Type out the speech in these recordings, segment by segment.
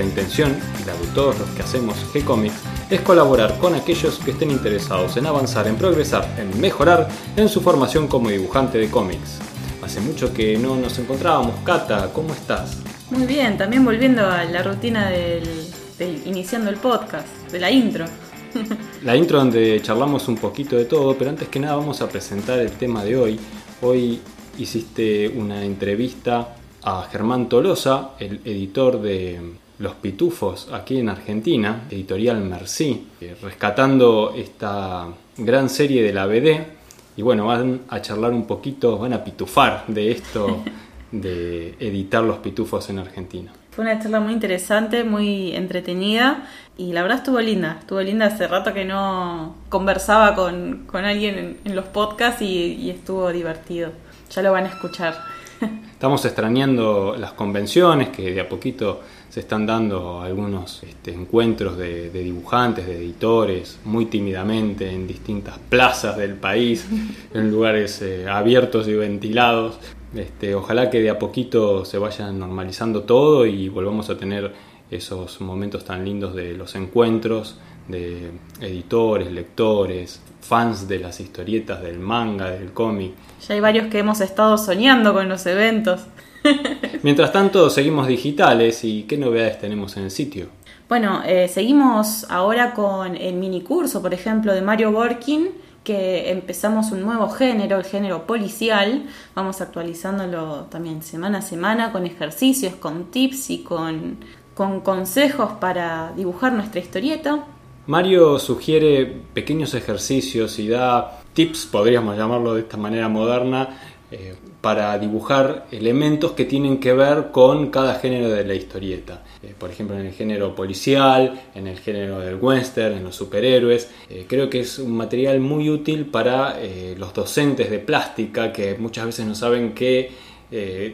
Nuestra intención, y la de todos los que hacemos G-Comics, es colaborar con aquellos que estén interesados en avanzar, en progresar, en mejorar en su formación como dibujante de cómics. Hace mucho que no nos encontrábamos. Cata, ¿cómo estás? Muy bien, también volviendo a la rutina del, del iniciando el podcast, de la intro. La intro donde charlamos un poquito de todo, pero antes que nada vamos a presentar el tema de hoy. Hoy hiciste una entrevista a Germán Tolosa, el editor de Los Pitufos aquí en Argentina, editorial Merci, eh, rescatando esta gran serie de la BD. Y bueno, van a charlar un poquito, van a pitufar de esto de editar Los Pitufos en Argentina. Fue una charla muy interesante, muy entretenida y la verdad estuvo linda. Estuvo linda hace rato que no conversaba con, con alguien en, en los podcasts y, y estuvo divertido. Ya lo van a escuchar. Estamos extrañando las convenciones que de a poquito se están dando algunos este, encuentros de, de dibujantes, de editores, muy tímidamente en distintas plazas del país, en lugares eh, abiertos y ventilados. Este, ojalá que de a poquito se vaya normalizando todo y volvamos a tener esos momentos tan lindos de los encuentros de editores, lectores, fans de las historietas, del manga, del cómic. Ya hay varios que hemos estado soñando con los eventos. Mientras tanto, seguimos digitales y ¿qué novedades tenemos en el sitio? Bueno, eh, seguimos ahora con el mini curso, por ejemplo, de Mario Borkin, que empezamos un nuevo género, el género policial. Vamos actualizándolo también semana a semana con ejercicios, con tips y con, con consejos para dibujar nuestra historieta. Mario sugiere pequeños ejercicios y da tips, podríamos llamarlo de esta manera moderna, eh, para dibujar elementos que tienen que ver con cada género de la historieta. Eh, por ejemplo, en el género policial, en el género del western, en los superhéroes. Eh, creo que es un material muy útil para los docentes de plástica que muchas veces no saben qué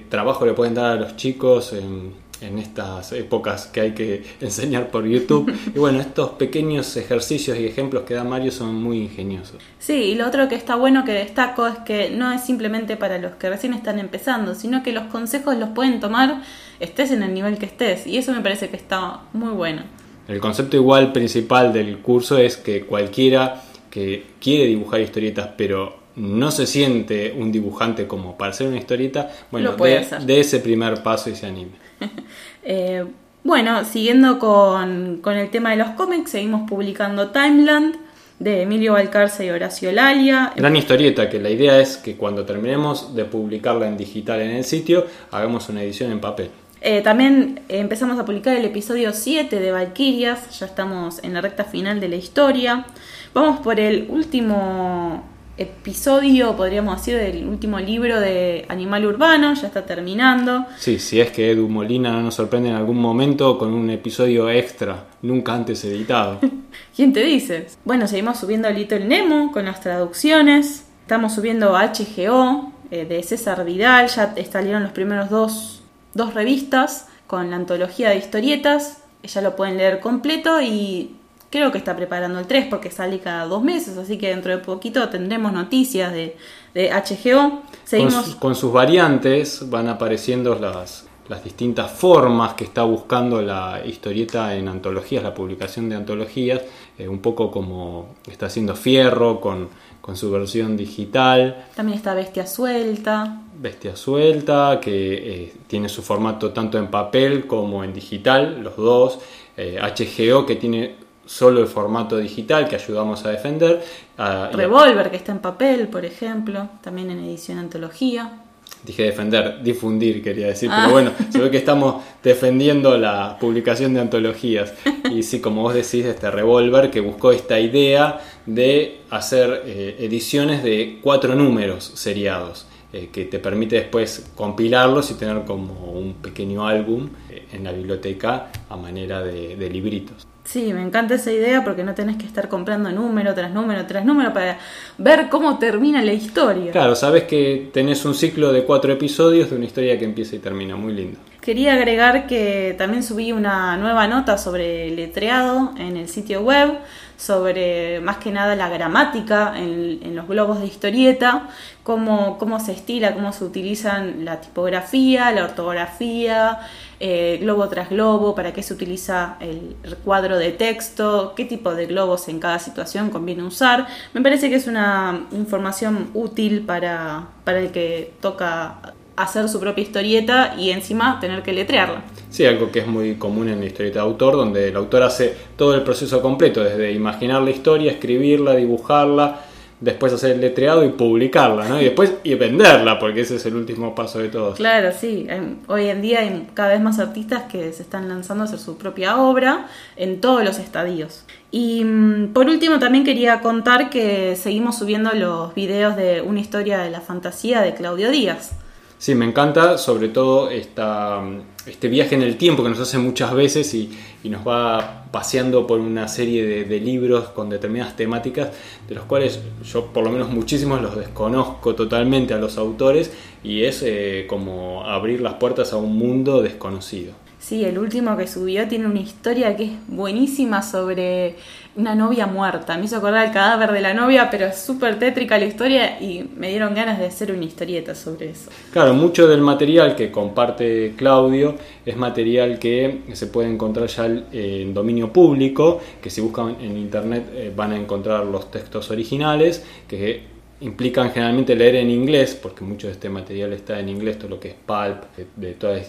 trabajo le pueden dar a los chicos en en estas épocas que hay que enseñar por YouTube. Y bueno, estos pequeños ejercicios y ejemplos que da Mario son muy ingeniosos. Sí, y lo otro que está bueno que destaco es que no es simplemente para los que recién están empezando, sino que los consejos los pueden tomar estés en el nivel que estés. Y eso me parece que está muy bueno. El concepto igual principal del curso es que cualquiera que quiere dibujar historietas pero no se siente un dibujante como para hacer una historieta, bueno, de, de ese primer paso y se anime. Eh, bueno, siguiendo con, con el tema de los cómics, seguimos publicando Timeland de Emilio Valcarce y Horacio Lalia. Gran historieta que la idea es que cuando terminemos de publicarla en digital en el sitio, hagamos una edición en papel. Eh, también empezamos a publicar el episodio 7 de Valkyrias, ya estamos en la recta final de la historia. Vamos por el último episodio, podríamos decir, del último libro de Animal Urbano, ya está terminando. Sí, si es que Edu Molina no nos sorprende en algún momento con un episodio extra, nunca antes editado. ¿Quién te dice? Bueno, seguimos subiendo Little Nemo con las traducciones. Estamos subiendo HGO eh, de César Vidal. Ya salieron los primeros dos, dos revistas con la antología de historietas. Ya lo pueden leer completo y creo que está preparando el 3 porque sale cada dos meses. Así que dentro de poquito tendremos noticias de, de HGO. Con, Seguimos. su- con sus variantes van apareciendo las, las distintas formas que está buscando la historieta en antologías, la publicación de antologías, eh, un poco como está haciendo Fierro con, con su versión digital. También está Bestia Suelta. Bestia Suelta, que eh, tiene su formato tanto en papel como en digital, los dos. Eh, HGO, que tiene solo el formato digital, que ayudamos a defender. Ah, Revolver, que está en papel, por ejemplo. También en edición antología. Dije defender, difundir quería decir, Ah. pero bueno, se ve que estamos defendiendo la publicación de antologías. Y sí, como vos decís, este Revolver que buscó esta idea de hacer eh, ediciones de cuatro números seriados. eh, que te permite después compilarlos y tener como un pequeño álbum eh, en la biblioteca a manera de, de libritos. Sí, me encanta esa idea porque no tenés que estar comprando número tras número tras número para ver cómo termina la historia. Claro, sabes que tenés un ciclo de cuatro episodios de una historia que empieza y termina, muy lindo. Quería agregar que también subí una nueva nota sobre letreado en el sitio web, sobre más que nada la gramática en, los globos de historieta, cómo, cómo se estila, cómo se utilizan la tipografía, la ortografía, eh, globo tras globo, para qué se utiliza el cuadro de texto, qué tipo de globos en cada situación conviene usar. Me parece que es una información útil para, para el que toca hacer su propia historieta y encima tener que letrearla. Sí, algo que es muy común en la historieta de autor, donde el autor hace todo el proceso completo, desde imaginar la historia, escribirla, dibujarla, después hacer el letreado y publicarla, ¿no? Y después y venderla, porque ese es el último paso de todos. Claro, sí. Hoy en día hay cada vez más artistas que se están lanzando a hacer su propia obra en todos los estadios. Y mm, por último también quería contar que seguimos subiendo los videos de Una historia de la fantasía de Claudio Díaz. Sí, me encanta sobre todo esta, este viaje en el tiempo que nos hace muchas veces y, nos va paseando por una serie de, libros con determinadas temáticas, de los cuales yo por lo menos muchísimos los desconozco totalmente a los autores y es eh, como abrir las puertas a un mundo desconocido. Sí, el último que subió tiene una historia que es buenísima sobre una novia muerta. Me hizo acordar el cadáver de la novia, pero es súper tétrica la historia y me dieron ganas de hacer una historieta sobre eso. Claro, mucho del material que comparte Claudio es material que se puede encontrar ya en dominio público, que si buscan en internet eh, van a encontrar los textos originales, que implican generalmente leer en inglés, porque mucho de este material está en inglés, todo lo que es pulp, de, todos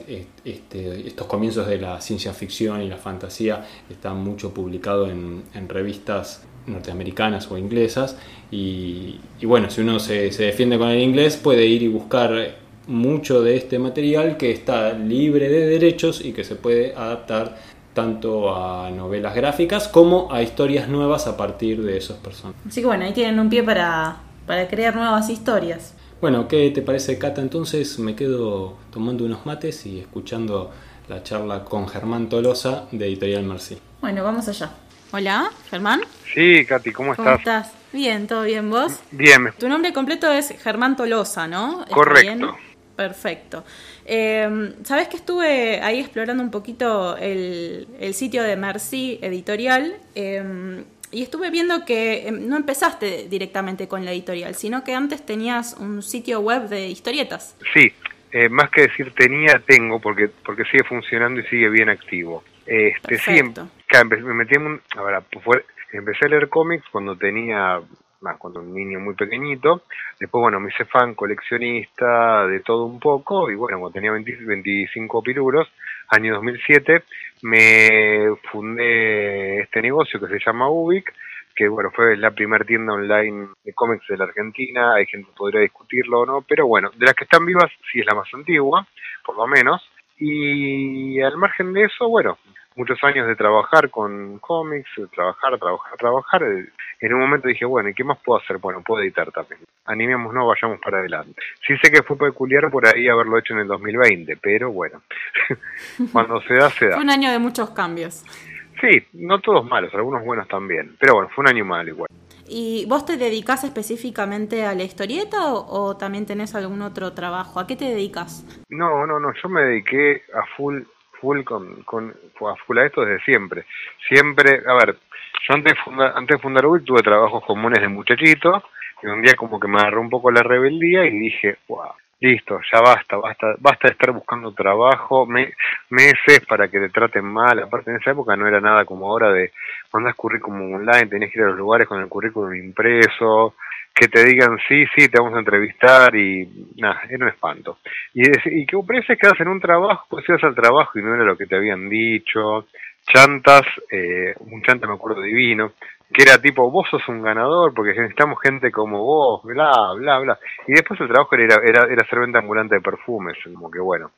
este, estos comienzos de la ciencia ficción y la fantasía, está mucho publicado en, revistas norteamericanas o inglesas. Y, bueno, si uno se, se, defiende con el inglés, puede ir y buscar mucho de este material que está libre de derechos y que se puede adaptar tanto a novelas gráficas como a historias nuevas a partir de esos personajes. Así que bueno, ahí tienen un pie para para crear nuevas historias. Bueno, ¿qué te parece, Cata? Entonces me quedo tomando unos mates y escuchando la charla con Germán Tolosa de Editorial Mercy. Bueno, vamos allá. Hola, Germán. Sí, Katy, ¿cómo estás? ¿Cómo estás? Bien, ¿todo bien vos? Bien. Tu nombre completo es Germán Tolosa, ¿no? Correcto. Perfecto. Eh, Sabes que estuve ahí explorando un poquito el, sitio de Mercy Editorial. Eh, y estuve viendo que em, no empezaste directamente con la editorial, sino que antes tenías un sitio web de historietas. Sí, eh, más que decir tenía, tengo, porque porque sigue funcionando y sigue bien activo. Este, siempre, me metí en un, pues empecé a leer cómics cuando tenía, más cuando un niño muy pequeñito, después bueno, me hice fan, coleccionista, de todo un poco, y bueno, cuando tenía 25 piruros, año 2007, me fundé este negocio que se llama Ubic, que bueno, fue la primera tienda online de cómics de la Argentina, hay gente que podría discutirlo o no, pero bueno, de las que están vivas sí es la más antigua, por lo menos, y al margen de eso, bueno, muchos años de trabajar con cómics, trabajar, trabajar, trabajar. En un momento dije, bueno, ¿y qué más puedo hacer? Bueno, puedo editar también. no vayamos para adelante. Sí sé que fue peculiar por ahí haberlo hecho en el 2020, pero bueno, cuando se da, se da. Fue un año de muchos cambios. Sí, no todos malos, algunos buenos también, pero bueno, fue un año malo igual. ¿Y vos te dedicas específicamente a la historieta o, o también tenés algún otro trabajo? ¿A qué te dedicas? No, no, no, yo me dediqué a full full con, con full a esto desde siempre. Siempre, a ver, yo antes antes de fundar tuve trabajos comunes de muchachito y un día como que me agarró un poco la rebeldía y dije, wow, listo, ya basta, basta, basta de estar buscando trabajo me, meses para que te traten mal. Aparte en esa época no era nada como ahora de mandas currículum online, tenés que ir a los lugares con el currículum impreso, que te digan sí, sí, te vamos a entrevistar y nada, era un espanto. Y, y que parece que hacen un trabajo, pues ibas al trabajo y no era lo que te habían dicho. Chantas, eh, un chanta me acuerdo divino, que era tipo, vos sos un ganador porque necesitamos gente como vos, bla, bla, bla. Y después el trabajo era, era, era ser venta ambulante de perfumes, como que bueno,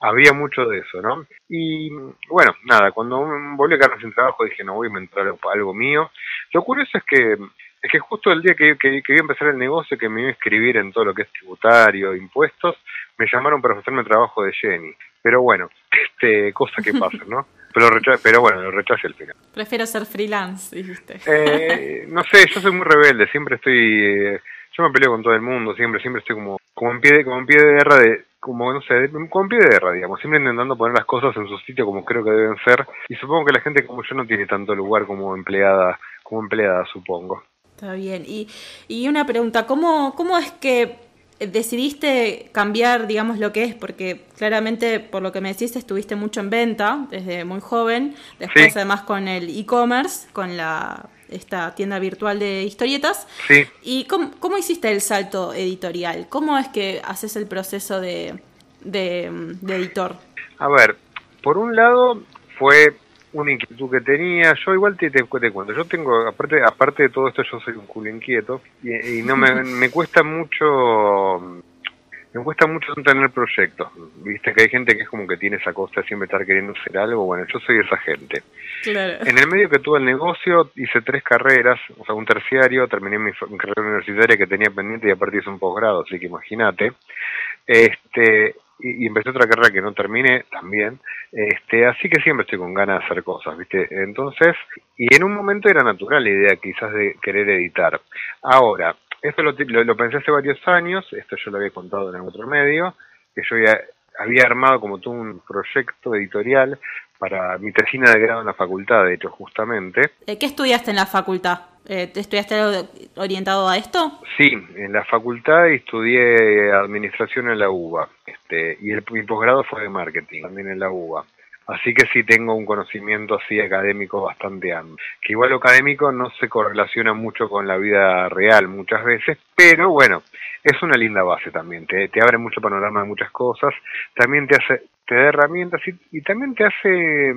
había mucho de eso, ¿no? Y bueno, nada, cuando volví a quedarme sin trabajo dije, no voy a inventar algo mío. Lo curioso es que Es que justo el día que, que, iba a empezar el negocio, que me iba a escribir en todo lo que es tributario, impuestos, me llamaron para ofrecerme trabajo de Jenny. Pero bueno, este, cosa que pasa, ¿no? Pero, pero bueno, lo rechacé al final. Prefiero ser freelance, dijiste. Eh, no sé, yo soy muy rebelde, siempre estoy... Eh, yo me peleo con todo el mundo, siempre, siempre estoy como, como en pie de, como en pie de guerra de, como no sé, como en pie de guerra, digamos, siempre intentando poner las cosas en su sitio como creo que deben ser, y supongo que la gente como yo no tiene tanto lugar como empleada, como empleada, supongo. Está bien. Y, y una pregunta, ¿cómo, ¿cómo es que decidiste cambiar, digamos, lo que es? Porque claramente, por lo que me decís, estuviste mucho en venta desde muy joven, después además con el e-commerce, con la esta tienda virtual de historietas. Sí. ¿Y cómo, cómo, hiciste el salto editorial? ¿Cómo es que haces el proceso de, de, de editor? A ver, por un lado fue una inquietud que tenía. Yo igual te, te, cuento, yo tengo, aparte aparte de todo esto, yo soy un culo inquieto y, no me, me cuesta mucho me cuesta mucho tener proyectos. Viste que hay gente que es como que tiene esa cosa de siempre estar queriendo hacer algo. Bueno, yo soy esa gente. En el medio que tuve el negocio, hice tres carreras, o sea, un terciario, terminé mi, carrera universitaria que tenía pendiente y aparte hice un posgrado, así que imagínate. Este, y, empecé otra carrera que no terminé también. Este, así que siempre estoy con ganas de hacer cosas, ¿viste? Entonces, y en un momento era natural la idea quizás de querer editar. Ahora, esto lo, lo, pensé hace varios años, esto yo lo había contado en otro medio, que yo ya había armado como todo un proyecto editorial para mi tesina de grado en la facultad, de hecho, justamente. ¿Qué estudiaste en la facultad? Eh, ¿Estudiaste orientado a esto? Sí, en la facultad estudié administración en la UBA este, y el, mi posgrado fue de marketing, también en la UBA. Así que sí tengo un conocimiento así académico bastante amplio. Que igual lo académico no se correlaciona mucho con la vida real muchas veces, pero bueno, es una linda base también. Te, abre mucho panorama de muchas cosas, también te hace, te da herramientas y, y también te hace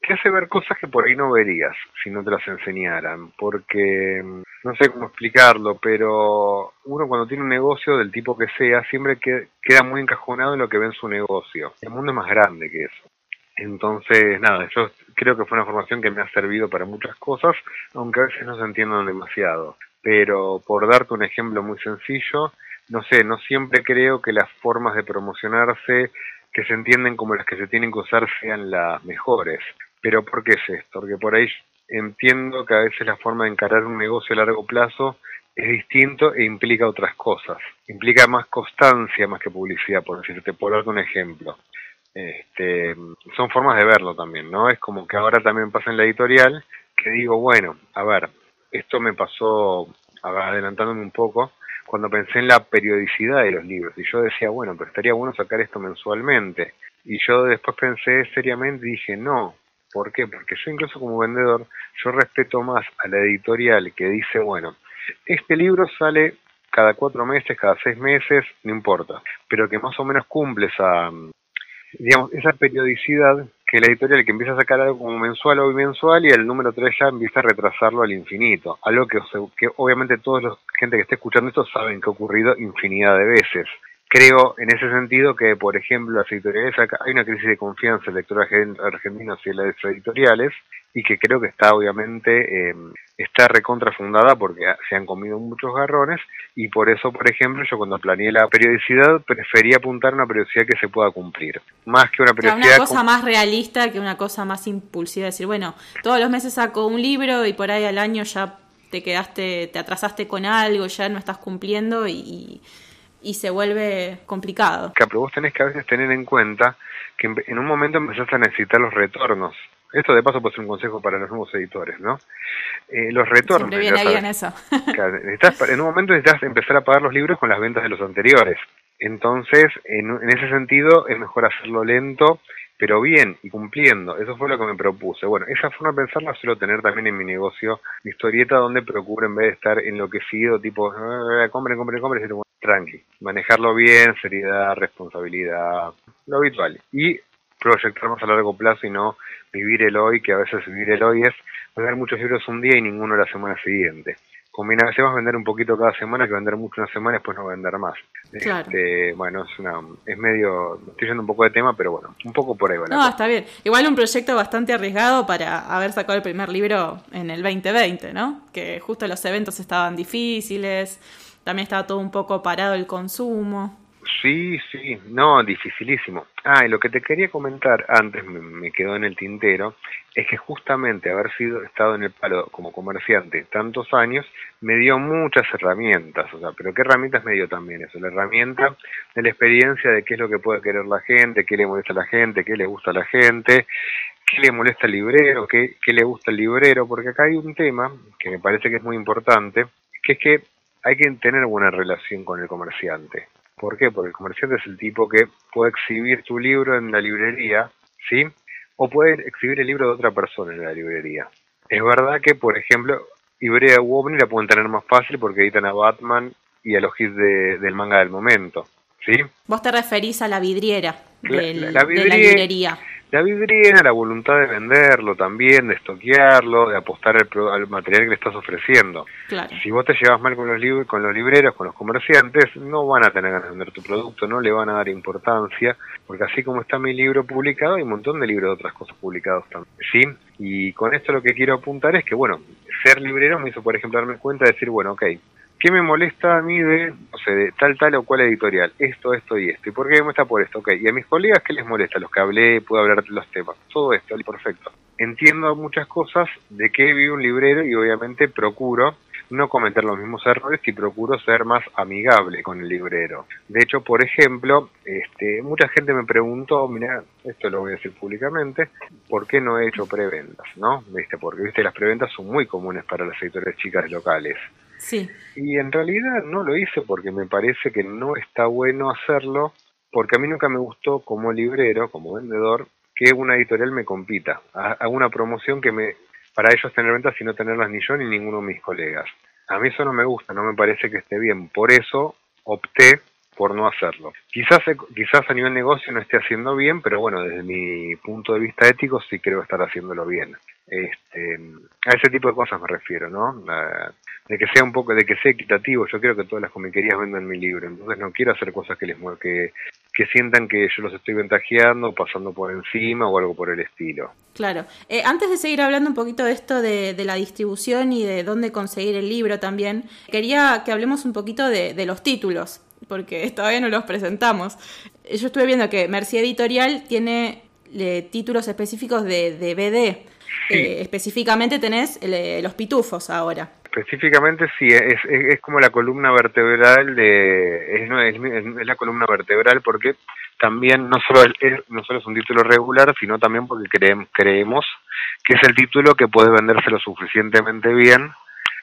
te hace ver cosas que por ahí no verías si no te las enseñaran, porque no sé cómo explicarlo, pero uno cuando tiene un negocio del tipo que sea, siempre queda muy encajonado en lo que ve en su negocio. El mundo es más grande que eso. Entonces, nada, yo creo que fue una formación que me ha servido para muchas cosas, aunque a veces no se entiendan demasiado. Pero por darte un ejemplo muy sencillo, no sé, no siempre creo que las formas de promocionarse que se entienden como las que se tienen que usar sean las mejores. Pero ¿por qué es esto? Porque por ahí entiendo que a veces la forma de encarar un negocio a largo plazo es distinto e implica otras cosas. Implica más constancia más que publicidad, por decirte, por darte un ejemplo. Este, son formas de verlo también, ¿no? Es como que ahora también pasa en la editorial, que digo, bueno, a ver, esto me pasó, adelantándome un poco, cuando pensé en la periodicidad de los libros, y yo decía, bueno, pero estaría bueno sacar esto mensualmente. Y yo después pensé seriamente y dije, no, ¿por qué? Porque yo incluso como vendedor, yo respeto más a la editorial que dice, bueno, este libro sale cada cuatro meses, cada seis meses, no importa, pero que más o menos cumple esa, digamos, esa periodicidad que la editorial que empieza a sacar algo como mensual o bimensual y el número 3 ya empieza a retrasarlo al infinito. Algo que, que obviamente toda la gente que esté escuchando esto saben que ha ocurrido infinidad de veces. Creo en ese sentido que, por ejemplo, las editoriales, hay una crisis de confianza en lectores argentinos y en las editoriales, y que creo que está obviamente, eh, está recontrafundada porque se han comido muchos garrones, y por eso, por ejemplo, yo cuando planeé la periodicidad prefería apuntar a una periodicidad que se pueda cumplir, más que una periodicidad... Una cosa más realista que una cosa más impulsiva, decir, bueno, todos los meses saco un libro y por ahí al año ya te quedaste, te atrasaste con algo, ya no estás cumpliendo y y se vuelve complicado. Pero vos tenés que a veces tener en cuenta que en un momento empezás a necesitar los retornos. Esto de paso puede ser un consejo para los nuevos editores, ¿no? Eh, los retornos. Siempre viene bien eso. en un momento necesitas empezar a pagar los libros con las ventas de los anteriores. Entonces, en, en ese sentido, es mejor hacerlo lento pero bien y cumpliendo. Eso fue lo que me propuse. Bueno, esa forma de pensar la suelo tener también en mi negocio, mi historieta, donde procuro en vez de estar enloquecido, tipo, ah, compren, compren, compren, tranqui. Manejarlo bien, seriedad, responsabilidad, lo habitual. Y proyectarnos a largo plazo y no vivir el hoy, que a veces vivir el hoy es ver muchos libros un día y ninguno la semana siguiente combina, se va a vender un poquito cada semana que vender mucho una semana y después no vender más. Este, bueno, es una es medio, estoy yendo un poco de tema, pero bueno, un poco por ahí. no, está bien. Igual un proyecto bastante arriesgado para haber sacado el primer libro en el 2020, ¿no? Que justo los eventos estaban difíciles, también estaba todo un poco parado el consumo. Sí, sí, no, dificilísimo. Ah, y lo que te quería comentar antes, me, quedó en el tintero, es que justamente haber sido estado en el palo como comerciante tantos años me dio muchas herramientas, o sea, pero ¿qué herramientas me dio también eso? La herramienta de la experiencia de qué es lo que puede querer la gente, qué le molesta a la gente, qué le gusta a la gente, qué le molesta al librero, qué, qué le gusta al librero, porque acá hay un tema que me parece que es muy importante, que es que hay que tener buena relación con el comerciante. ¿Por qué? Porque el comerciante es el tipo que puede exhibir tu libro en la librería, ¿sí? O puede exhibir el libro de otra persona en la librería. Es verdad que, por ejemplo, Ibrea u la pueden tener más fácil porque editan a Batman y a los hits del manga del momento, ¿sí? Vos te referís a la vidriera, de la librería. La vidriera, la voluntad de venderlo también, de estoquearlo, de apostar al, material que le estás ofreciendo. Si vos te llevas mal con los, con los libreros, con los comerciantes, no van a tener ganas de vender tu producto, no le van a dar importancia, porque así como está mi libro publicado, hay un montón de libros de otras cosas publicados también. ¿sí? Y con esto lo que quiero apuntar es que, bueno, ser librero me hizo, por ejemplo, darme cuenta de decir, bueno, ok, ¿Qué me molesta a mí de, no sé, de tal, tal o cual editorial? Esto, esto y esto. ¿Y por qué me molesta por esto? Ok, ¿y a mis colegas qué les molesta? Los que hablé, puedo hablar de los temas. Todo esto, perfecto. Entiendo muchas cosas de qué vive un librero y obviamente procuro no cometer los mismos errores y procuro ser más amigable con el librero. De hecho, por ejemplo, este, mucha gente me preguntó, mira, esto lo voy a decir públicamente, ¿por qué no he hecho preventas? ¿No? ¿Viste? Porque viste las preventas son muy comunes para las editoriales chicas locales. Sí. Y en realidad no lo hice porque me parece que no está bueno hacerlo, porque a mí nunca me gustó como librero, como vendedor, que una editorial me compita, haga una promoción que me para ellos tener ventas y no tenerlas ni yo ni ninguno de mis colegas. A mí eso no me gusta, no me parece que esté bien. Por eso opté por no hacerlo. Quizás, quizás a nivel negocio no esté haciendo bien, pero bueno, desde mi punto de vista ético sí creo estar haciéndolo bien. Este, a ese tipo de cosas me refiero, ¿no? de que sea un poco, de que sea equitativo. Yo quiero que todas las comiquerías vendan mi libro, entonces no quiero hacer cosas que les que, que sientan que yo los estoy ventajeando, pasando por encima o algo por el estilo. Claro. Eh, antes de seguir hablando un poquito de esto de, la distribución y de dónde conseguir el libro también, quería que hablemos un poquito de, los títulos, porque todavía no los presentamos. Yo estuve viendo que Mercy Editorial tiene eh, títulos específicos de, de BD. Eh, específicamente tenés los pitufos ahora. Específicamente sí, es, es, como la columna vertebral de es, es, la columna vertebral porque también no solo es, no solo es un título regular, sino también porque creemos, creemos que es el título que puede venderse lo suficientemente bien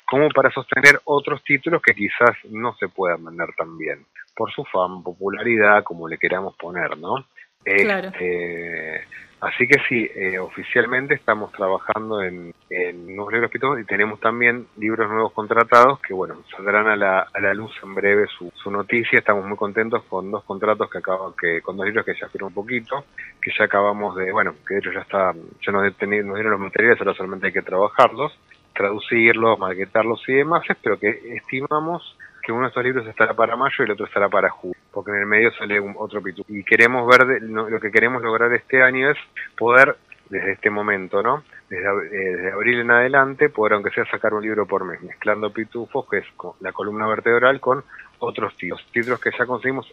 como para sostener otros títulos que quizás no se puedan vender tan bien, por su fama, popularidad, como le queramos poner, ¿no? Claro. Este, Así que sí, eh, oficialmente estamos trabajando en, en nuevos libros y tenemos también libros nuevos contratados que, bueno, saldrán a la, a la luz en breve su, su noticia. Estamos muy contentos con dos contratos que acaban, que con dos libros que ya fueron un poquito, que ya acabamos de, bueno, que de hecho ya está, ya nos, nos dieron los materiales, ahora solamente hay que trabajarlos, traducirlos, maquetarlos y demás, pero que estimamos que uno de estos libros estará para mayo y el otro estará para julio, porque en el medio sale un, otro pitu. Y queremos ver, lo que queremos lograr este año es poder, desde este momento, ¿no? Desde, eh, desde, abril en adelante, poder, aunque sea, sacar un libro por mes, mezclando pitufos, que es la columna vertebral, con otros títulos. títulos que ya conseguimos,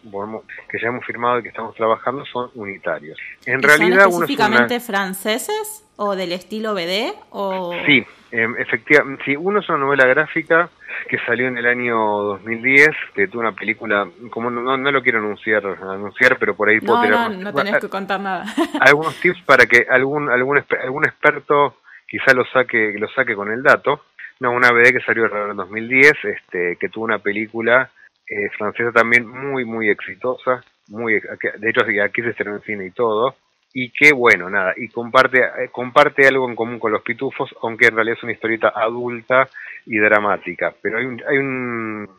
que ya hemos firmado y que estamos trabajando son unitarios. En realidad, ¿Son específicamente franceses o del estilo BD? O... Sí, em, efectivamente. Sí, uno es una novela gráfica que salió en el año 2010, que tuvo una película, como no, no, lo quiero anunciar, anunciar, pero por ahí no, puedo No, no tenés que contar nada. algunos tips para que algún algún algún experto quizá lo saque lo saque con el dato. No, una BD que salió en el 2010, este, que tuvo una película eh, francesa también muy, muy exitosa, muy, de hecho aquí se estrenó en cine y todo, y que bueno, nada, y comparte, eh, comparte algo en común con los pitufos, aunque en realidad es una historieta adulta y dramática, pero hay un, hay un,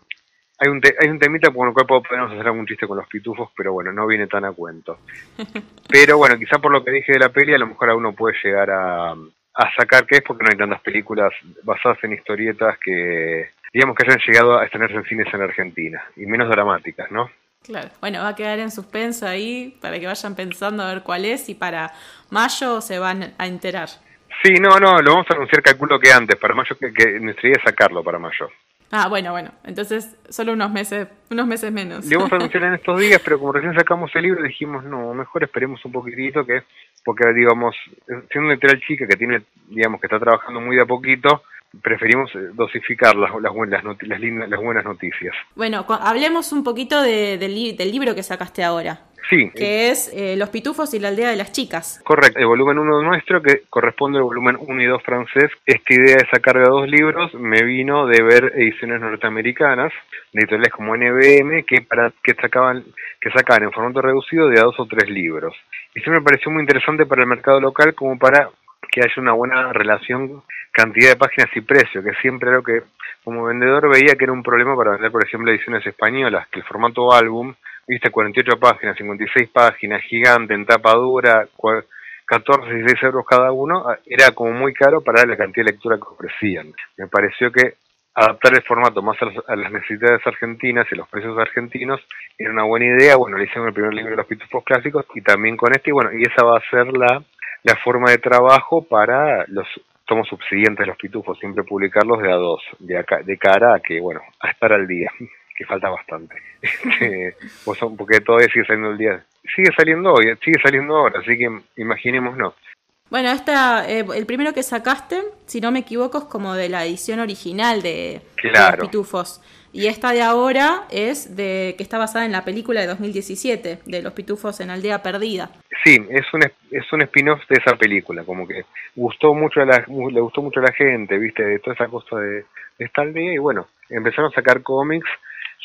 hay un, hay un temita con el cual podemos hacer algún chiste con los pitufos, pero bueno, no viene tan a cuento. Pero bueno, quizá por lo que dije de la peli, a lo mejor a uno puede llegar a, a sacar que es porque no hay tantas películas basadas en historietas que, digamos que hayan llegado a estrenarse en cines en Argentina, y menos dramáticas, ¿no? Claro, bueno, va a quedar en suspenso ahí para que vayan pensando a ver cuál es y para mayo se van a enterar. Sí, no, no, lo vamos a anunciar calculo que antes, para mayo que, que necesitaría sacarlo para mayo. Ah, bueno, bueno, entonces solo unos meses, unos meses menos. Lo vamos a anunciar en estos días, pero como recién sacamos el libro dijimos, no, mejor esperemos un poquitito que, porque digamos, siendo una literal chica que tiene, digamos, que está trabajando muy de a poquito, preferimos eh, dosificar las, las, buenas, las, las buenas noticias. Bueno, hablemos un poquito de, del, del libro que sacaste ahora. Sí. Que es eh, Los Pitufos y la aldea de las chicas. Correcto, el volumen 1 nuestro, que corresponde al volumen 1 y 2 francés. Esta idea de sacar de dos libros me vino de ver ediciones norteamericanas, de editoriales como NBM, que, para, que, sacaban, que sacaban en formato reducido de a dos o tres libros. Y eso me pareció muy interesante para el mercado local como para que haya una buena relación cantidad de páginas y precio, que siempre era lo que como vendedor veía que era un problema para vender, por ejemplo, ediciones españolas, que el formato álbum viste 48 páginas, 56 páginas, gigante, en tapa dura, 14, 16 euros cada uno, ah, era como muy caro para la cantidad de lectura que ofrecían. Me pareció que adaptar el formato más a las necesidades argentinas y los precios argentinos era una buena idea. Bueno, le hicimos el primer libro de los pitufos clásicos y también con este, y bueno, y esa va a ser la, la forma de trabajo para los tomos subsiguientes de los pitufos, siempre publicarlos de a dos, de, acá, de cara a que, bueno, a estar al día que falta bastante. Este, porque todavía sigue saliendo el día. Sigue saliendo hoy, sigue saliendo ahora, así que imaginémonos. Bueno, esta, eh, el primero que sacaste, si no me equivoco, es como de la edición original de, Los Pitufos. Y esta de ahora es de que está basada en la película de 2017, de Los Pitufos en Aldea Perdida. Sí, es un, es un spin-off de esa película, como que gustó mucho a la, le gustó mucho a la gente, viste, de toda esa cosa de, de esta aldea, y bueno, empezaron a sacar cómics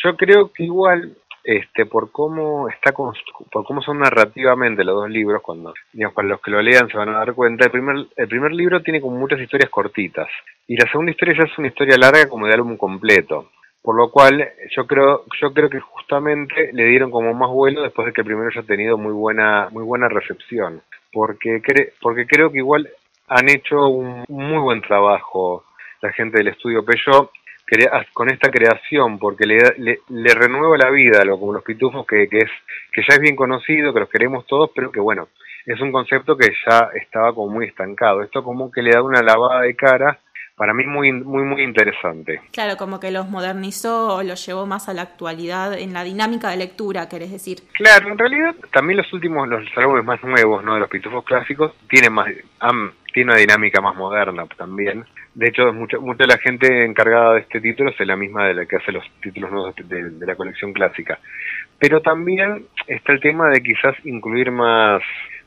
yo creo que igual, este, por cómo está por cómo son narrativamente los dos libros, cuando digamos, para los que lo lean se van a dar cuenta, el primer, el primer libro tiene como muchas historias cortitas y la segunda historia ya es una historia larga como de álbum completo. Por lo cual yo creo, yo creo que justamente le dieron como más vuelo después de que el primero haya tenido muy buena, muy buena recepción. Porque, porque creo que igual han hecho un muy buen trabajo la gente del estudio Peugeot con esta creación, porque le, le, renueva la vida, lo, como los pitufos, que, que, es, que ya es bien conocido, que los queremos todos, pero que bueno, es un concepto que ya estaba como muy estancado. Esto como que le da una lavada de cara, para mí muy, muy, muy interesante. Claro, como que los modernizó o los llevó más a la actualidad en la dinámica de lectura, querés decir. Claro, en realidad también los últimos, los álbumes más nuevos, ¿no? De los pitufos clásicos, tienen más, tiene una dinámica más moderna también. De hecho, mucha, mucha de la gente encargada de este título es la misma de la que hace los títulos nuevos de, la colección clásica. Pero también está el tema de quizás incluir más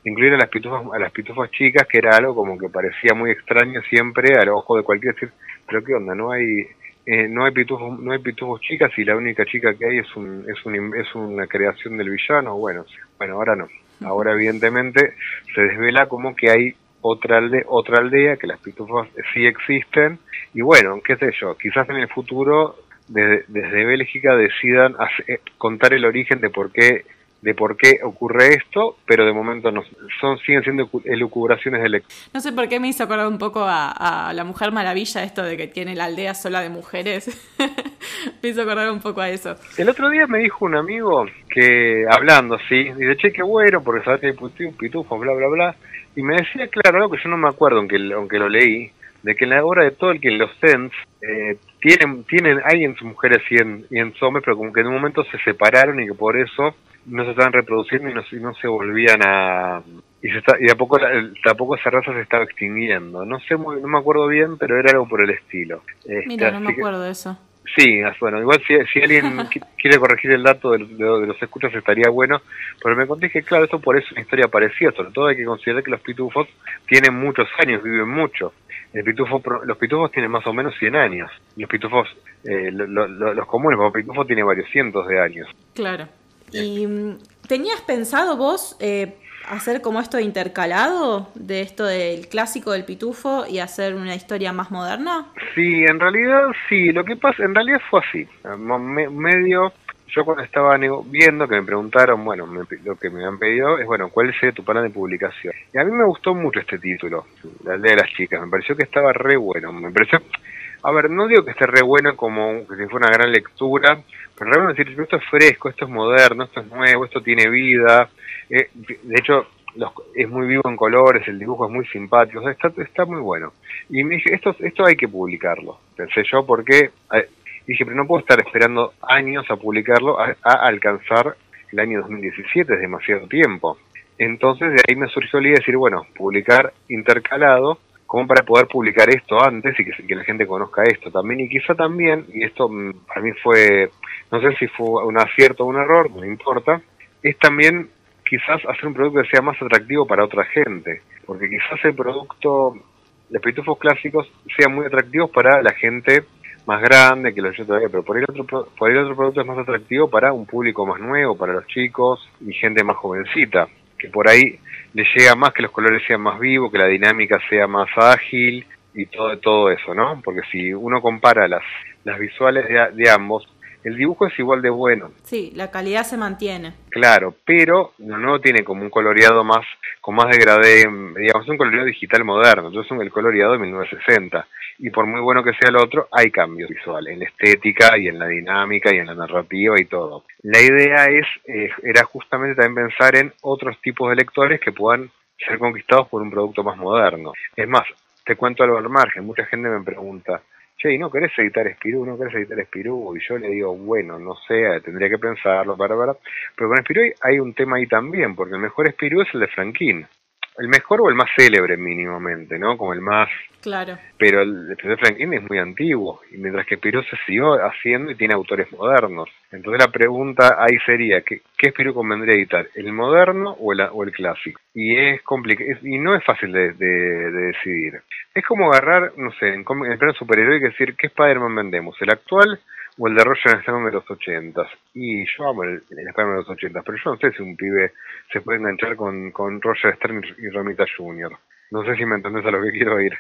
incluir a las pitufas a las pitufas chicas que era algo como que parecía muy extraño siempre al ojo de cualquier decir pero qué onda no hay eh, no hay pitufos no hay pitufos chicas y la única chica que hay es un es un es una creación del villano bueno bueno ahora no. Ahora evidentemente se desvela como que hay otra aldea, otra aldea, que las pitufas sí existen, y bueno, qué sé yo, quizás en el futuro desde, desde Bélgica decidan eh, contar el origen de por qué de por qué ocurre esto, pero de momento no son siguen siendo elucubraciones de No sé por qué me hizo acordar un poco a, a, la Mujer Maravilla esto de que tiene la aldea sola de mujeres. me hizo acordar un poco a eso. El otro día me dijo un amigo que hablando, sí, dice, "Che, qué bueno, porque sabes que hay pitufo, bla bla bla." Y me decía, claro, algo que yo no me acuerdo, aunque, aunque lo leí, de que en la obra de Tolkien los Sens eh, tienen, tienen, hay en sus mujeres y en, y en hombres, pero como que en un momento se separaron y que por eso no se estaban reproduciendo y no, no se volvían a... Y, se está, y a poco, tampoco esa raza se estaba extinguiendo. No sé, no me acuerdo bien, pero era algo por el estilo. Mira, no me acuerdo de eso. Sí, bueno, igual si, si alguien quiere corregir el dato de, los escuchas estaría bueno, pero me conté que claro, eso por eso es una historia parecida, sobre todo hay que considerar que los pitufos tienen muchos años, viven mucho. El pitufo, los pitufos tienen más o menos 100 años, los pitufos, eh, los comunes, los pitufos tienen varios cientos de años. Claro. ¿Y mm, tenías pensado vos eh, hacer como esto intercalado, de esto del clásico del pitufo y hacer una historia más moderna? Sí, en realidad sí, lo que pasa, en realidad fue así, medio, yo cuando estaba viendo que me preguntaron, bueno, lo que me han pedido es, bueno, ¿cuál sería tu plan de publicación? Y a mí me gustó mucho este título, La aldea de las chicas, me pareció que estaba re bueno, me pareció a ver, no digo que esté re bueno como que si fuera una gran lectura, pero realmente decir, esto es fresco, esto es moderno, esto es nuevo, esto tiene vida. Eh, de hecho, es muy vivo en colores, el dibujo es muy simpático, está, está muy bueno. Y me dije, esto, esto hay que publicarlo, pensé yo, porque eh, dije, pero no puedo estar esperando años a publicarlo, a, alcanzar el año 2017, es demasiado tiempo. Entonces de ahí me surgió la idea de decir, bueno, publicar intercalado, como para poder publicar esto antes y que, la gente conozca esto también. Y quizá también, y esto mm, para mí fue, no sé si fue un acierto o un error, no importa, es también quizás hacer un producto que sea más atractivo para otra gente, porque quizás el producto, los pitufos clásicos sean muy atractivos para la gente más grande que los yo todavía, pero por el otro por el otro producto es más atractivo para un público más nuevo, para los chicos y gente más jovencita, que por ahí le llega más que los colores sean más vivos, que la dinámica sea más ágil y todo todo eso, ¿no? Porque si uno compara las las visuales de, de ambos, el dibujo es igual de bueno. Sí, la calidad se mantiene. Claro, pero no tiene como un coloreado más, con más degradé, digamos, un coloreado digital moderno, entonces es el coloreado de 1960. Y por muy bueno que sea el otro, hay cambios visuales en la estética y en la dinámica y en la narrativa y todo. La idea es, eh, era justamente también pensar en otros tipos de lectores que puedan ser conquistados por un producto más moderno. Es más, te cuento algo al margen, mucha gente me pregunta, che, ¿y no querés editar Espirú? ¿No querés editar Espirú? Y yo le digo, bueno, no sé, tendría que pensarlo, para, para. Pero con Espirú hay un tema ahí también, porque el mejor Espirú es el de Franquín el mejor o el más célebre mínimamente, ¿no? Como el más... Claro. Pero el de Franklin es muy antiguo, y mientras que Spirou se siguió haciendo y tiene autores modernos. Entonces la pregunta ahí sería, ¿qué, qué Spirou convendría editar? ¿El moderno o el, o el clásico? Y es complicado, y no es fácil de, decidir. Es como agarrar, no sé, en, el plano superhéroe y decir, ¿qué Spider-Man vendemos? ¿El actual o el de Roger Stern de los 80 Y yo amo el, el Spider-Man de los 80 pero yo no sé si un pibe se puede enganchar con, con Roger Stern y Romita Jr. No sé si me entendés a lo que quiero ir.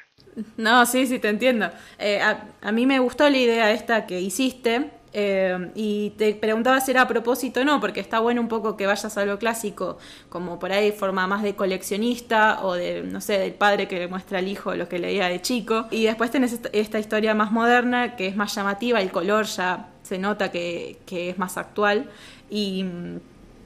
No, sí, sí, te entiendo. Eh, a, a, mí me gustó la idea esta que hiciste, eh, y te preguntaba si era a propósito o no, porque está bueno un poco que vayas a lo clásico, como por ahí forma más de coleccionista o de, no sé, del padre que le muestra al hijo lo que leía de chico. Y después tenés esta, historia más moderna, que es más llamativa, el color ya se nota que, que es más actual. Y,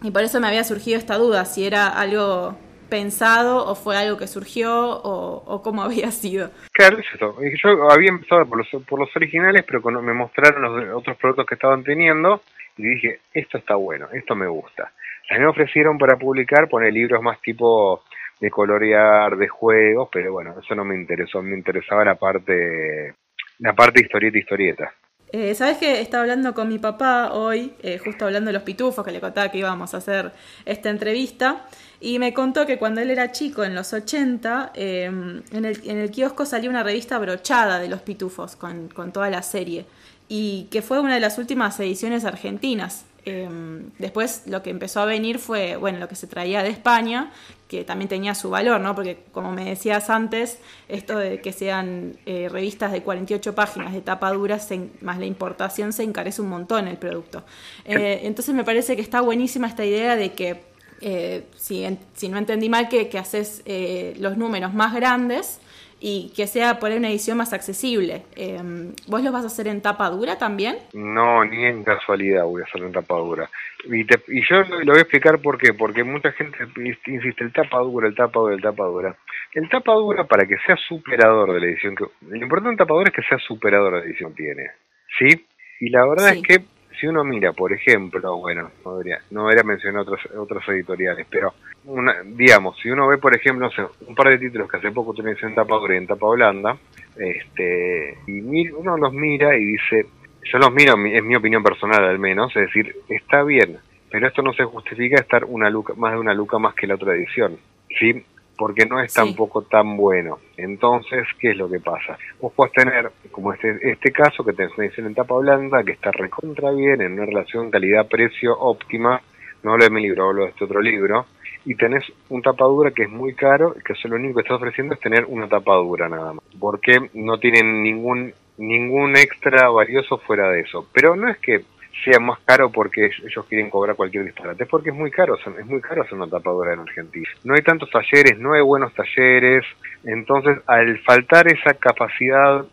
y por eso me había surgido esta duda, si era algo pensado o fue algo que surgió o, cómo había sido? Claro, eso. Yo había empezado por los, por los originales, pero cuando me mostraron los otros productos que estaban teniendo y dije, esto está bueno, esto me gusta. A me ofrecieron para publicar, poner libros más tipo de colorear, de juegos, pero bueno, eso no me interesó, me interesaba la parte, la parte historieta, historieta. Eh, ¿Sabes que estaba hablando con mi papá hoy, eh, justo hablando de los pitufos, que le contaba que íbamos a hacer esta entrevista? Y me contó que cuando él era chico, en los 80, em, en, el, en el kiosco salió una revista brochada de los pitufos con, con toda la serie. Y que fue una de las últimas ediciones argentinas. Em, después lo que empezó a venir fue, bueno, lo que se traía de España, que también tenía su valor, ¿no? Porque como me decías antes, esto de que sean eh, revistas de 48 páginas de tapa dura, más la importación, se encarece un montón el producto. Eh, entonces me parece que está buenísima esta idea de que eh, si, si, no entendí mal, que, que haces eh, los números más grandes y que sea por una edición más accesible. Em, ¿Vos los vas a hacer en tapa dura también? No, ni en casualidad voy a hacerlo en tapa dura. Y, yo lo, voy a explicar por qué, porque mucha gente insiste, el tapa dura, el tapa dura, el tapa dura. El tapa dura para que sea superador de la edición, que, lo importante en tapa dura es que sea superador de la edición tiene. ¿Sí? Y la verdad es que si uno mira, por ejemplo, bueno, no debería, no mencionar otros, otros editoriales, pero una, digamos, si uno ve, por ejemplo, un par de títulos que hace poco tuvieron en tapa dura en tapa blanda, este, y uno los mira y dice, yo los miro, es mi opinión personal al menos, es decir, está bien, pero esto no se justifica estar una luca, más de una luca más que la otra edición. ¿sí? Porque no es tampoco tan bueno. Entonces, ¿qué es lo que pasa? Vos podés tener, como este, este caso, que tenés una edición en tapa blanda, que está recontra bien, en una relación calidad-precio óptima, no hablo de mi libro, hablo de este otro libro, y tenés un tapadura que es muy caro, que lo único que estás ofreciendo es tener una tapadura nada más, porque no tienen ningún ningún extra valioso fuera de eso. Pero no es que sea más caro porque ellos quieren cobrar cualquier disparate, es porque es muy caro, es muy caro hacer una tapadura en Argentina. No hay tantos talleres, no hay buenos talleres, entonces al faltar esa capacidad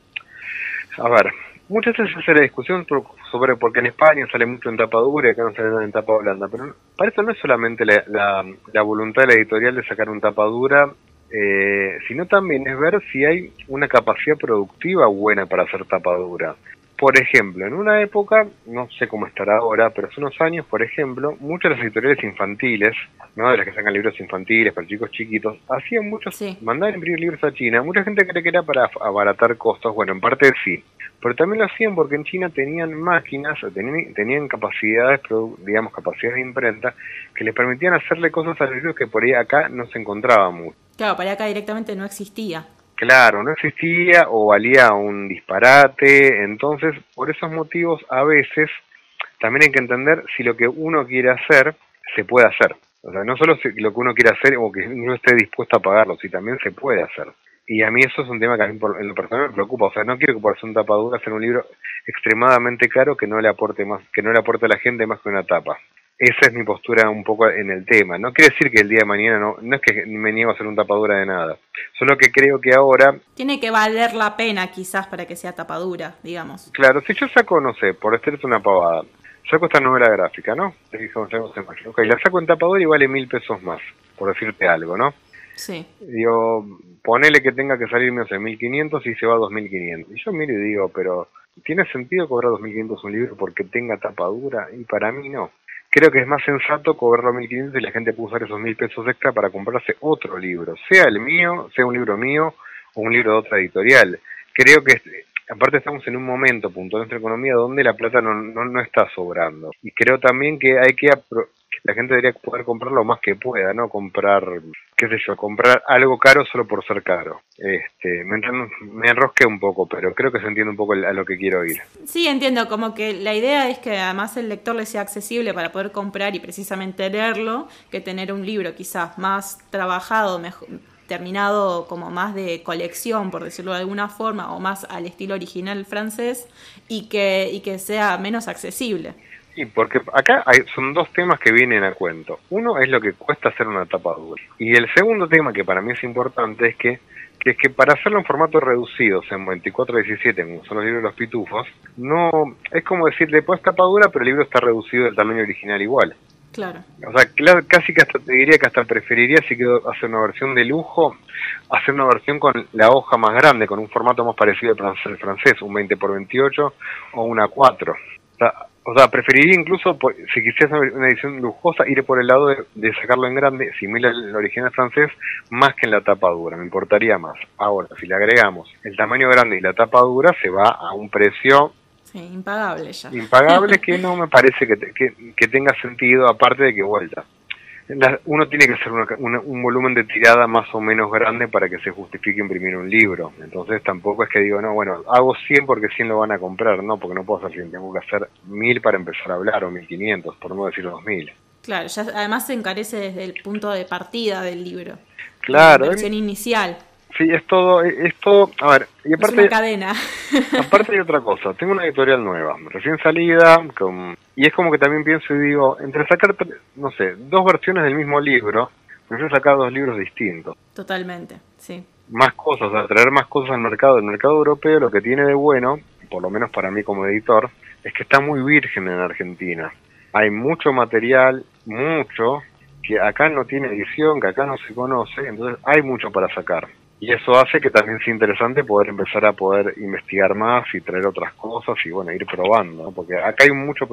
A ver, muchas veces se hace la discusión sobre por qué en España sale mucho en tapa dura y acá no sale nada en tapa blanda, pero para eso no es solamente la, la, voluntad de la editorial de sacar un tapa dura, eh, sino también es ver si hay una capacidad productiva buena para hacer tapa dura. Por ejemplo, en una época, no sé cómo estará ahora, pero hace unos años, por ejemplo, muchas de las editoriales infantiles, ¿no? de las que sacan libros infantiles para chicos chiquitos, hacían muchos, mandaban imprimir libros a China. Mucha gente cree que era para abaratar costos, bueno, en parte sí, pero también lo hacían porque en China tenían máquinas, tenían, tenían capacidades, digamos, capacidades de imprenta, que les permitían hacerle cosas a los libros que por ahí acá no se encontraban mucho. Claro, para acá directamente no existía. Claro, no existía o valía un disparate, entonces por esos motivos a veces también hay que entender si lo que uno quiere hacer se puede hacer. O sea, no solo lo que uno quiere hacer o que uno esté dispuesto a pagarlo, si también se puede hacer. Y a mí eso es un tema que a mí en lo personal me preocupa. O sea, no quiero que por hacer un tapadura hacer un libro extremadamente caro que no le aporte más, que no le aporte a la gente más que una tapa. Esa es mi postura un poco en el tema. No quiere decir que el día de mañana no, no es que me niego a hacer un tapadura de nada. Solo que creo que ahora... Tiene que valer la pena quizás para que sea tapadura, digamos. Claro, si yo saco, no sé, por hacerte una pavada, saco esta novela gráfica, ¿no? Ok, la saco en tapadura y vale mil pesos más, por decirte algo, ¿no? Sí. Digo, ponele que tenga que salirme, o sea, 1500 y se va a 2500. Y yo miro y digo, pero ¿tiene sentido cobrar 2500 un libro porque tenga tapadura? Y para mí no creo que es más sensato cobrarlo a 1500 y la gente puede usar esos mil pesos extra para comprarse otro libro, sea el mío, sea un libro mío o un libro de otra editorial. Creo que aparte estamos en un momento puntual de nuestra economía donde la plata no, no, no está sobrando. Y creo también que hay que la gente debería poder comprar lo más que pueda, no comprar, qué sé yo, comprar algo caro solo por ser caro. Este, me, me enrosqué un poco, pero creo que se entiende un poco a lo que quiero ir. Sí, entiendo, como que la idea es que además el lector le sea accesible para poder comprar y precisamente leerlo, que tener un libro quizás más trabajado, mejor, terminado como más de colección, por decirlo de alguna forma, o más al estilo original francés, y que, y que sea menos accesible. Sí, porque acá hay, son dos temas que vienen a cuento. Uno es lo que cuesta hacer una tapa dura. Y el segundo tema que para mí es importante es que, que es que para hacerlo en formato reducido, o sea, en 24-17, como son los libros de los pitufos, no es como decir, le pones tapa dura, pero el libro está reducido del tamaño original igual. Claro. O sea, casi que hasta te diría que hasta preferiría si quiero hacer una versión de lujo, hacer una versión con la hoja más grande, con un formato más parecido al francés, un 20 x 28 o una 4. O sea, o sea, preferiría incluso, si quisiera una edición lujosa, ir por el lado de, sacarlo en grande, similar al original francés, más que en la tapa dura, me importaría más. Ahora, si le agregamos el tamaño grande y la tapa dura, se va a un precio... Sí, impagable ya. Impagable que no me parece que, que tenga sentido, aparte de que vuelta uno tiene que hacer un volumen de tirada más o menos grande para que se justifique imprimir un libro. Entonces tampoco es que digo, no, bueno, hago 100 porque 100 lo van a comprar, no, porque no puedo hacer 100, tengo que hacer 1000 para empezar a hablar o 1500, por no decir 2000. Claro, ya además se encarece desde el punto de partida del libro. Claro. La versión inicial. Sí, es todo, es todo, a ver, y aparte... Es una cadena. aparte hay otra cosa, tengo una editorial nueva, recién salida, con, y es como que también pienso y digo, entre sacar, no sé, dos versiones del mismo libro, prefiero sacar dos libros distintos. Totalmente, sí. Más cosas, o sea, traer más cosas al mercado. El mercado europeo lo que tiene de bueno, por lo menos para mí como editor, es que está muy virgen en Argentina. Hay mucho material, mucho, que acá no tiene edición, que acá no se conoce, entonces hay mucho para sacar y eso hace que también sea interesante poder empezar a poder investigar más y traer otras cosas y bueno, ir probando, porque acá hay mucho,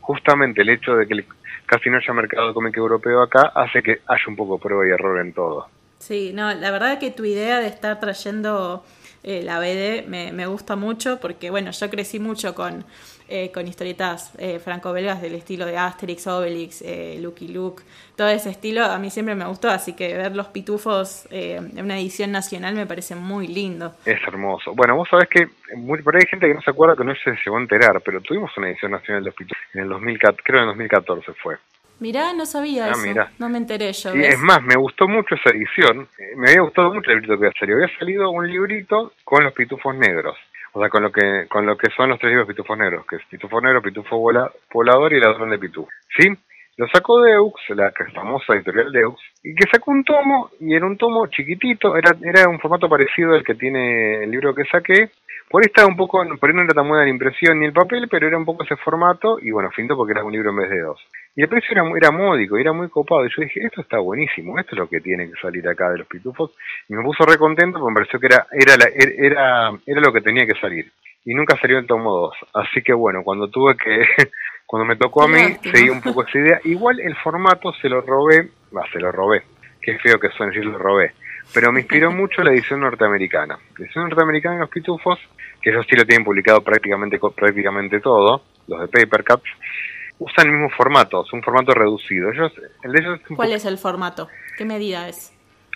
justamente el hecho de que casi no haya mercado de cómic europeo acá hace que haya un poco prueba y error en todo. Sí, no, la verdad que tu idea de estar trayendo eh, la BD me, me gusta mucho porque bueno, yo crecí mucho con eh, con historietas eh, franco-belgas del estilo de Asterix, Obelix, eh, Lucky Luke, todo ese estilo a mí siempre me gustó, así que ver los pitufos eh, en una edición nacional me parece muy lindo. Es hermoso. Bueno, vos sabés que muy, por ahí hay gente que no se acuerda que no se llegó a enterar, pero tuvimos una edición nacional de los pitufos en el 2014, creo en el 2014 fue. Mirá, no sabía ah, eso. No me enteré yo. Y es más, me gustó mucho esa edición. Me había gustado mucho el librito que había salido. Había salido un librito con los pitufos negros. O sea, con lo que con lo que son los tres libros pitufos negros, que es pitufo negro, pitufo volador y ladrón de pitufo. ¿Sí? Lo sacó Deux, la famosa editorial Deux, y que sacó un tomo, y era un tomo chiquitito, era, era un formato parecido al que tiene el libro que saqué. Por ahí estaba un poco, por ahí no era tan buena la impresión ni el papel, pero era un poco ese formato, y bueno, finto porque era un libro en vez de dos. Y el precio era, era módico, era muy copado, y yo dije, esto está buenísimo, esto es lo que tiene que salir acá de los pitufos, y me puso re contento porque me pareció que era, era, era, era lo que tenía que salir. Y nunca salió en tomo 2. Así que bueno, cuando tuve que Cuando me tocó a mí, seguí un poco esa idea. Igual el formato se lo robé, va, se lo robé, qué feo que suena decir lo robé, pero me inspiró mucho la edición norteamericana. La edición norteamericana de los Pitufos, que ellos sí lo tienen publicado prácticamente, prácticamente todo, los de Paper Cups, usan el mismo formato, es un formato reducido. Ellos, el de ellos ¿Cuál es el formato? ¿Qué medida es?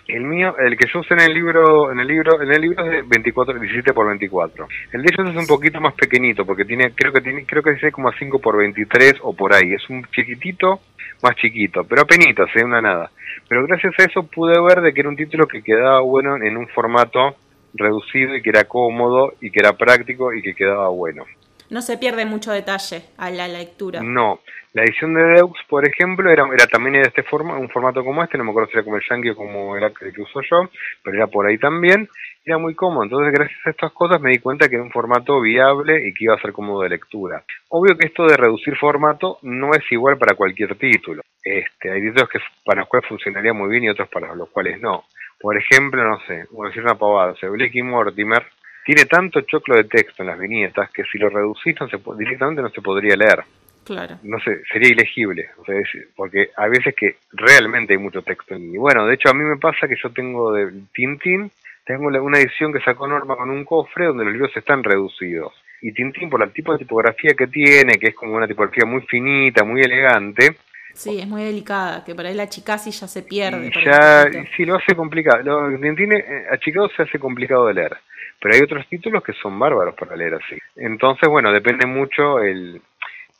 El mío, el que yo usé en el libro, en el libro, en el libro es de 24, 17 por 24. El de ellos es un poquito más pequeñito porque tiene, creo que tiene, creo que es como 5 por 23 o por ahí. Es un chiquitito, más chiquito, pero apenas, es una nada. Pero gracias a eso pude ver de que era un título que quedaba bueno en un formato reducido y que era cómodo y que era práctico y que quedaba bueno. No se pierde mucho detalle a la lectura. No, la edición de Deux, por ejemplo, era, también de este forma, un formato como este, no me acuerdo si era como el Yankee o como era el que uso yo, pero era por ahí también, era muy cómodo. Entonces, gracias a estas cosas me di cuenta que era un formato viable y que iba a ser cómodo de lectura. Obvio que esto de reducir formato no es igual para cualquier título. Este, hay títulos que para los cuales funcionaría muy bien y otros para los cuales no. Por ejemplo, no sé, voy a decir una pavada, o sea, Blake Mortimer tiene tanto choclo de texto en las viñetas que si lo reducís no se, directamente no se podría leer. Claro. No sé, sería ilegible, o sea, porque a veces que realmente hay mucho texto. Y bueno, de hecho a mí me pasa que yo tengo de Tintín, tengo una edición que sacó Norma con un cofre donde los libros están reducidos. Y Tintín, por el tipo de tipografía que tiene, que es como una tipografía muy finita, muy elegante, Sí, es muy delicada, que por ahí la chicasi ya se pierde. ya, sí, lo hace complicado. Lo, Tintín eh, achicado se hace complicado de leer pero hay otros títulos que son bárbaros para leer así. Entonces, bueno, depende mucho el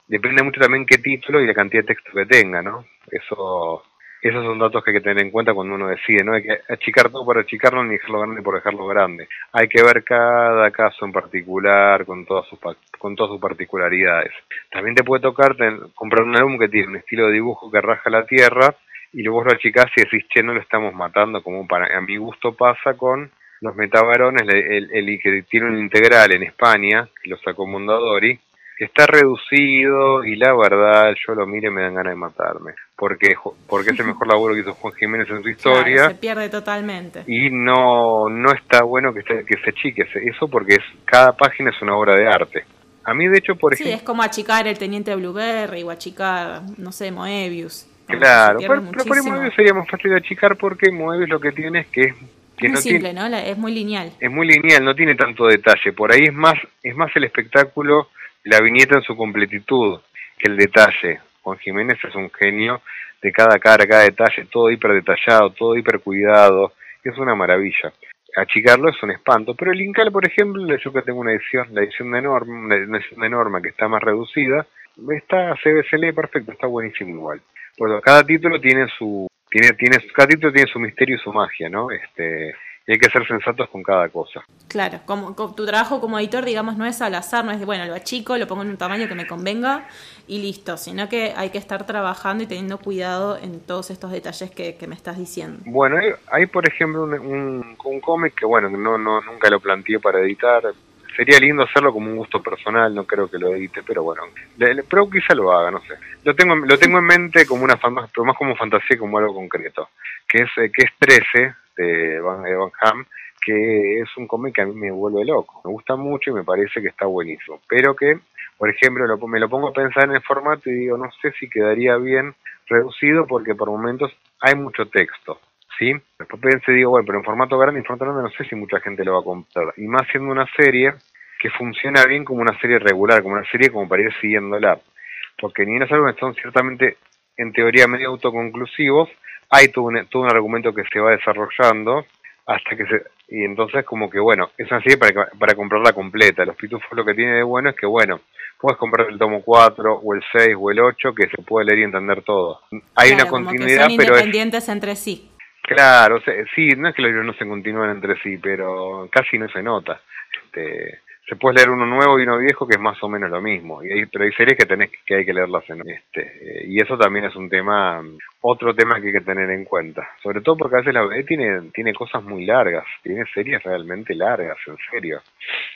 depende mucho también qué título y la cantidad de texto que tenga, ¿no? Eso esos son datos que hay que tener en cuenta cuando uno decide, ¿no? Hay que achicar todo por achicarlo ni dejarlo grande por dejarlo grande. Hay que ver cada caso en particular con todas sus con todas sus particularidades. También te puede tocar comprar un álbum que tiene un estilo de dibujo que raja la tierra y luego lo achicás y decís, che, no lo estamos matando, como para, a mi gusto pasa con los metabarones, el, el, que tiene un integral en España, que lo sacó Mondadori, que está reducido y la verdad yo lo miro y me dan ganas de matarme. Porque, porque es el mejor laburo que hizo Juan Jiménez en su historia. se pierde totalmente. Y no, no está bueno que, se, que se chique eso porque es, cada página es una obra de arte. A mí, de hecho, por ejemplo. Sí, es como achicar el Teniente Blueberry o achicar, no sé, Moebius. Claro, pero, pero, por Moebius sería más fácil de achicar porque Moebius lo que tiene es que es es muy simple, ¿no? Es muy lineal. Es muy lineal, no tiene tanto detalle. Por ahí es más, es más el espectáculo, la viñeta en su completitud que el detalle. Juan Jiménez es un genio de cada cara, cada detalle, todo hiper detallado, todo hiper cuidado. Es una maravilla. Achicarlo es un espanto. Pero el Incal, por ejemplo, yo que tengo una edición, la edición de Norma, una edición de Norma que está más reducida, está, se, se lee perfecto, está buenísimo igual. Bueno, cada título tiene su, tiene, tiene, cada título tiene su misterio y su magia, ¿no? Este, y hay que ser sensatos con cada cosa. Claro, como, tu trabajo como editor, digamos, no es al azar, no es de, bueno, lo achico, lo pongo en un tamaño que me convenga y listo, sino que hay que estar trabajando y teniendo cuidado en todos estos detalles que, me estás diciendo. Bueno, hay, por ejemplo un, un, un cómic que, bueno, no, no, nunca lo planteé para editar, sería lindo hacerlo como un gusto personal, no creo que lo edite, pero bueno, pero quizá lo haga, no sé. Lo tengo, lo tengo en mente como una pero más como fantasía como algo concreto, que es eh, que es 13 de Van, Ham, que es un cómic que a mí me vuelve loco, me gusta mucho y me parece que está buenísimo, pero que, por ejemplo, me lo pongo a pensar en el formato y digo, no sé si quedaría bien reducido porque por momentos hay mucho texto. ¿Sí? Después pensé, digo, bueno, pero en formato grande, en formato grande no sé si mucha gente lo va a comprar. Y más siendo una serie que funciona bien como una serie regular, como una serie como para ir siguiéndola. Porque ni es algo que son ciertamente, en teoría, medio autoconclusivos, hay todo un, todo un argumento que se va desarrollando hasta que se... Y entonces como que, bueno, es una serie para, para comprarla completa. Los pitufos lo que tiene de bueno es que, bueno, puedes comprar el tomo 4 o el 6 o el 8 que se puede leer y entender todo. Hay una continuidad, son pero independientes entre sí. Claro, sí, no es que los libros no se continúen entre sí, pero casi no se nota. Este, se puede leer uno nuevo y uno viejo que es más o menos lo mismo. Y pero hay series que tenés que hay que leerlas en este. Eh, y eso también es un tema, otro tema que hay que tener en cuenta. Sobre todo porque a veces la BD tiene, tiene cosas muy largas, tiene series realmente largas, en serio.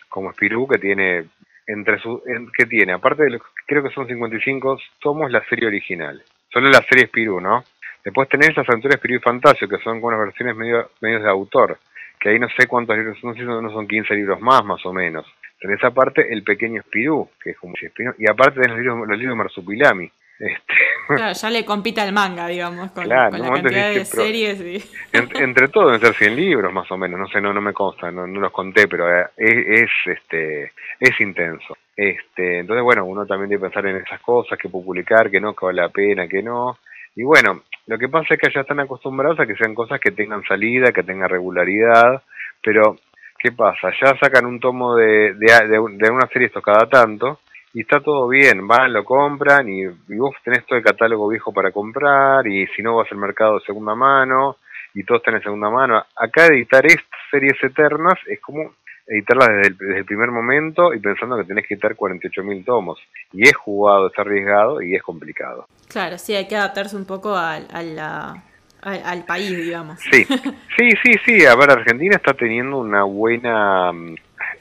Como Spirou que tiene entre su, que tiene, aparte de los, creo que son 55 somos la serie original. Solo la serie Spirou, ¿no? Después tenés las aventuras Spirou y Fantasio, que son con unas versiones medio, medios de autor que ahí no sé cuántos libros son, no son 15 libros más, más o menos. Tenés aparte El Pequeño Espirú, que es como si Espirú, y aparte tenés los libros, los libros de Marsupilami. Este. Claro, ya le compita el manga, digamos, con, la cantidad de series. Y... entre todo deben ser 100 libros, más o menos, no sé, no, no me consta, no, no los conté, pero eh, es, es, este, es intenso. Este, entonces, bueno, uno también debe pensar en esas cosas, que publicar, que no, que vale la pena, que no. Y bueno, lo que pasa es que ya están acostumbrados a que sean cosas que tengan salida, que tengan regularidad, pero ¿qué pasa? Ya sacan un tomo de, de, una serie esto cada tanto y está todo bien, van, lo compran y, y, vos tenés todo el catálogo viejo para comprar y si no vas al mercado de segunda mano y todo está en segunda mano. Acá editar estas series eternas es como editarlas desde el, primer momento y pensando que tenés que editar 48.000 tomos. Y es jugado, es arriesgado y es complicado. Claro, sí, hay que adaptarse un poco al, al, país, digamos. Sí, sí, sí, sí. A ver, Argentina está teniendo una buena... Mm,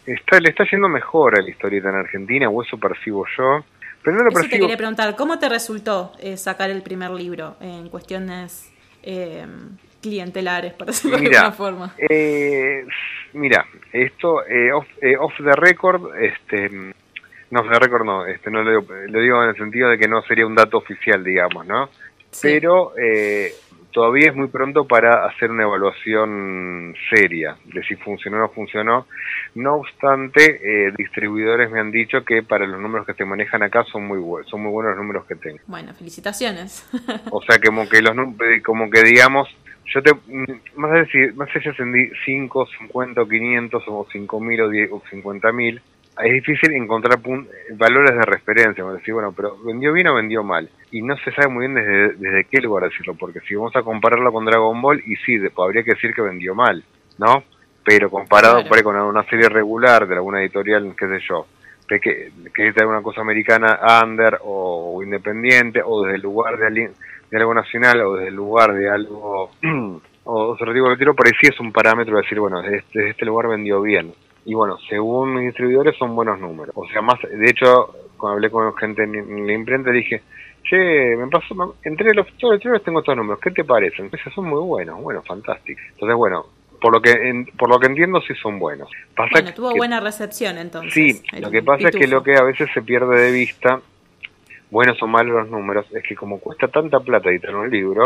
está, le está yendo mejor a la historieta en Argentina, o eso percibo yo. Pero no lo eso te quería preguntar, ¿cómo te resultó eh, sacar el primer libro en cuestiones eh, clientelares, para decirlo de alguna forma? Eh, mira, esto, eh, off, eh, off, the record, este, no, off the record no, este, no lo digo, lo digo en el sentido de que no sería un dato oficial, digamos, ¿no? Pero eh, todavía es muy pronto para hacer una evaluación seria de si funcionó o no funcionó. No obstante, eh, distribuidores me han dicho que para los números que se manejan acá son muy buenos, son muy buenos los números que tengo. Bueno, felicitaciones. o sea, como que los como que digamos yo te, más allá si, más allá si 5, 50 500 o 5 mil o, 10, o 50 mil, es difícil encontrar valores de referencia, decir, bueno, pero vendió bien o vendió mal. Y no se sabe muy bien desde, desde qué lugar decirlo, porque si vamos a compararlo con Dragon Ball, y sí, habría que decir que vendió mal, ¿no? Pero comparado por ahí con una serie regular de alguna editorial, qué sé yo, que, que es una cosa americana under o, independiente, o desde el lugar de alguien de algo nacional o desde el lugar de algo, o se retiro retiro, por ahí sí es un parámetro de decir, bueno, desde este lugar vendió bien. Y bueno, según mis distribuidores son buenos números. O sea, más, de hecho, cuando hablé con gente en la imprenta dije, che, me pasó, entre los, todos los tengo estos números, ¿qué te parecen? Entonces son muy buenos, bueno, fantásticos. Entonces, bueno, por lo que por lo que entiendo sí son buenos. Pasa bueno, tuvo buena recepción entonces. Sí, lo que pasa es que lo que a veces se pierde de vista buenos o malos los números, es que como cuesta tanta plata editar un libro,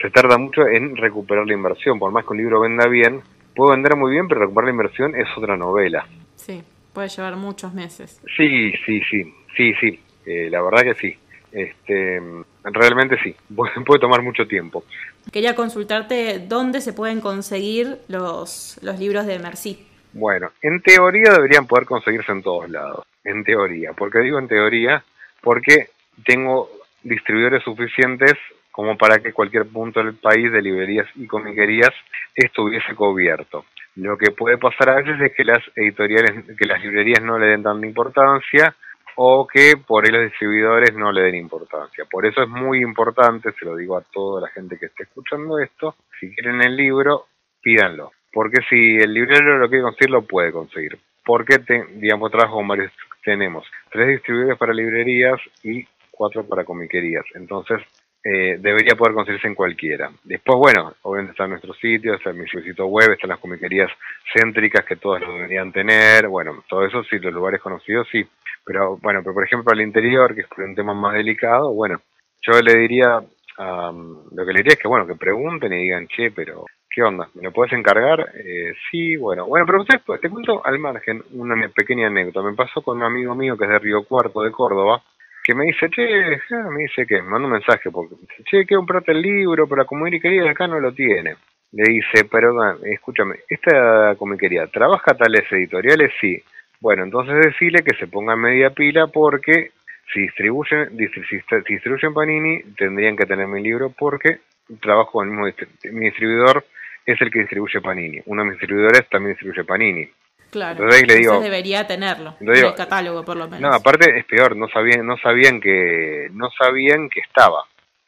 se tarda mucho en recuperar la inversión. Por más que un libro venda bien, puede vender muy bien, pero recuperar la inversión es otra novela. Sí, puede llevar muchos meses. Sí, sí, sí, sí, sí, eh, la verdad que sí. Este, realmente sí, puede tomar mucho tiempo. Quería consultarte dónde se pueden conseguir los, los libros de Merci. Bueno, en teoría deberían poder conseguirse en todos lados, en teoría. porque digo en teoría? Porque tengo distribuidores suficientes como para que cualquier punto del país de librerías y comiquerías estuviese cubierto. Lo que puede pasar a veces es que las editoriales, que las librerías no le den tanta importancia o que por ahí los distribuidores no le den importancia. Por eso es muy importante, se lo digo a toda la gente que esté escuchando esto, si quieren el libro, pídanlo. Porque si el librero lo quiere conseguir, lo puede conseguir. Porque, digamos, trabajo con varios, tenemos tres distribuidores para librerías y cuatro para comiquerías. Entonces, eh, debería poder conseguirse en cualquiera. Después, bueno, obviamente está en nuestro sitio, está en mi sitio web, están las comiquerías céntricas que todas lo deberían tener, bueno, todo eso sí, los lugares conocidos sí, pero bueno, pero por ejemplo el interior, que es un tema más delicado, bueno, yo le diría, lo que le diría es que bueno, que pregunten y digan, che, pero ¿qué onda? ¿Me lo puedes encargar? Eh, sí, bueno, bueno, pero ustedes, te cuento al margen una pequeña anécdota, me pasó con un amigo mío que es de Río Cuarto, de Córdoba, que me dice, che, me dice que, me manda un mensaje, porque dice, che, quiero comprarte el libro, pero la comiquería de acá no lo tiene. Le dice, perdón, escúchame, esta comiquería, ¿trabaja tales editoriales? Sí. Bueno, entonces decirle que se ponga media pila porque si distribuyen, si distribuyen Panini, tendrían que tener mi libro porque trabajo con el mismo mi distribuidor es el que distribuye Panini. Uno de mis distribuidores también distribuye Panini. Claro, entonces, le digo, debería tenerlo en el catálogo por lo menos. No, aparte es peor, no sabían, no sabían que no sabían que estaba,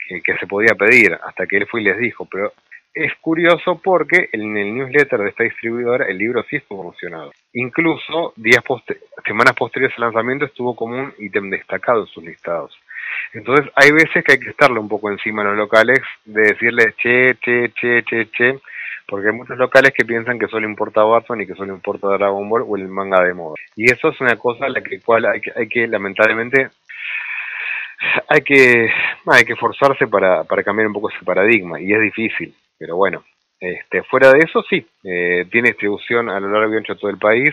que, que se podía pedir hasta que él fue y les dijo, pero es curioso porque en el newsletter de esta distribuidora el libro sí estuvo promocionado. Incluso días semanas posteriores al lanzamiento estuvo como un ítem destacado en sus listados. Entonces hay veces que hay que estarle un poco encima a los locales de decirles che, che, che, che, che, porque hay muchos locales que piensan que solo importa Batman y que solo importa Dragon Ball o el manga de moda. Y eso es una cosa a la que, cual hay que, hay que lamentablemente hay que hay que forzarse para, para cambiar un poco ese paradigma y es difícil pero bueno, este, fuera de eso sí, eh, tiene distribución a lo largo y ancho de todo el país.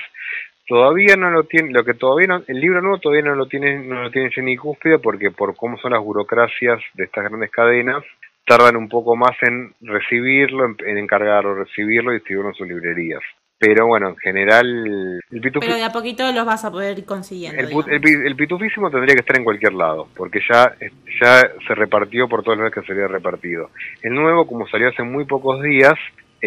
Todavía no lo tiene, lo que todavía no, el libro nuevo todavía no lo tiene, no lo tiene Jenny Cúspide porque por cómo son las burocracias de estas grandes cadenas, tardan un poco más en recibirlo, en, en encargarlo, recibirlo y distribuirlo en sus librerías. Pero bueno, en general... El Pero de a poquito los vas a poder ir consiguiendo. El, pitufísimo tendría que estar en cualquier lado, porque ya, ya se repartió por todos los que sería repartido. El nuevo, como salió hace muy pocos días,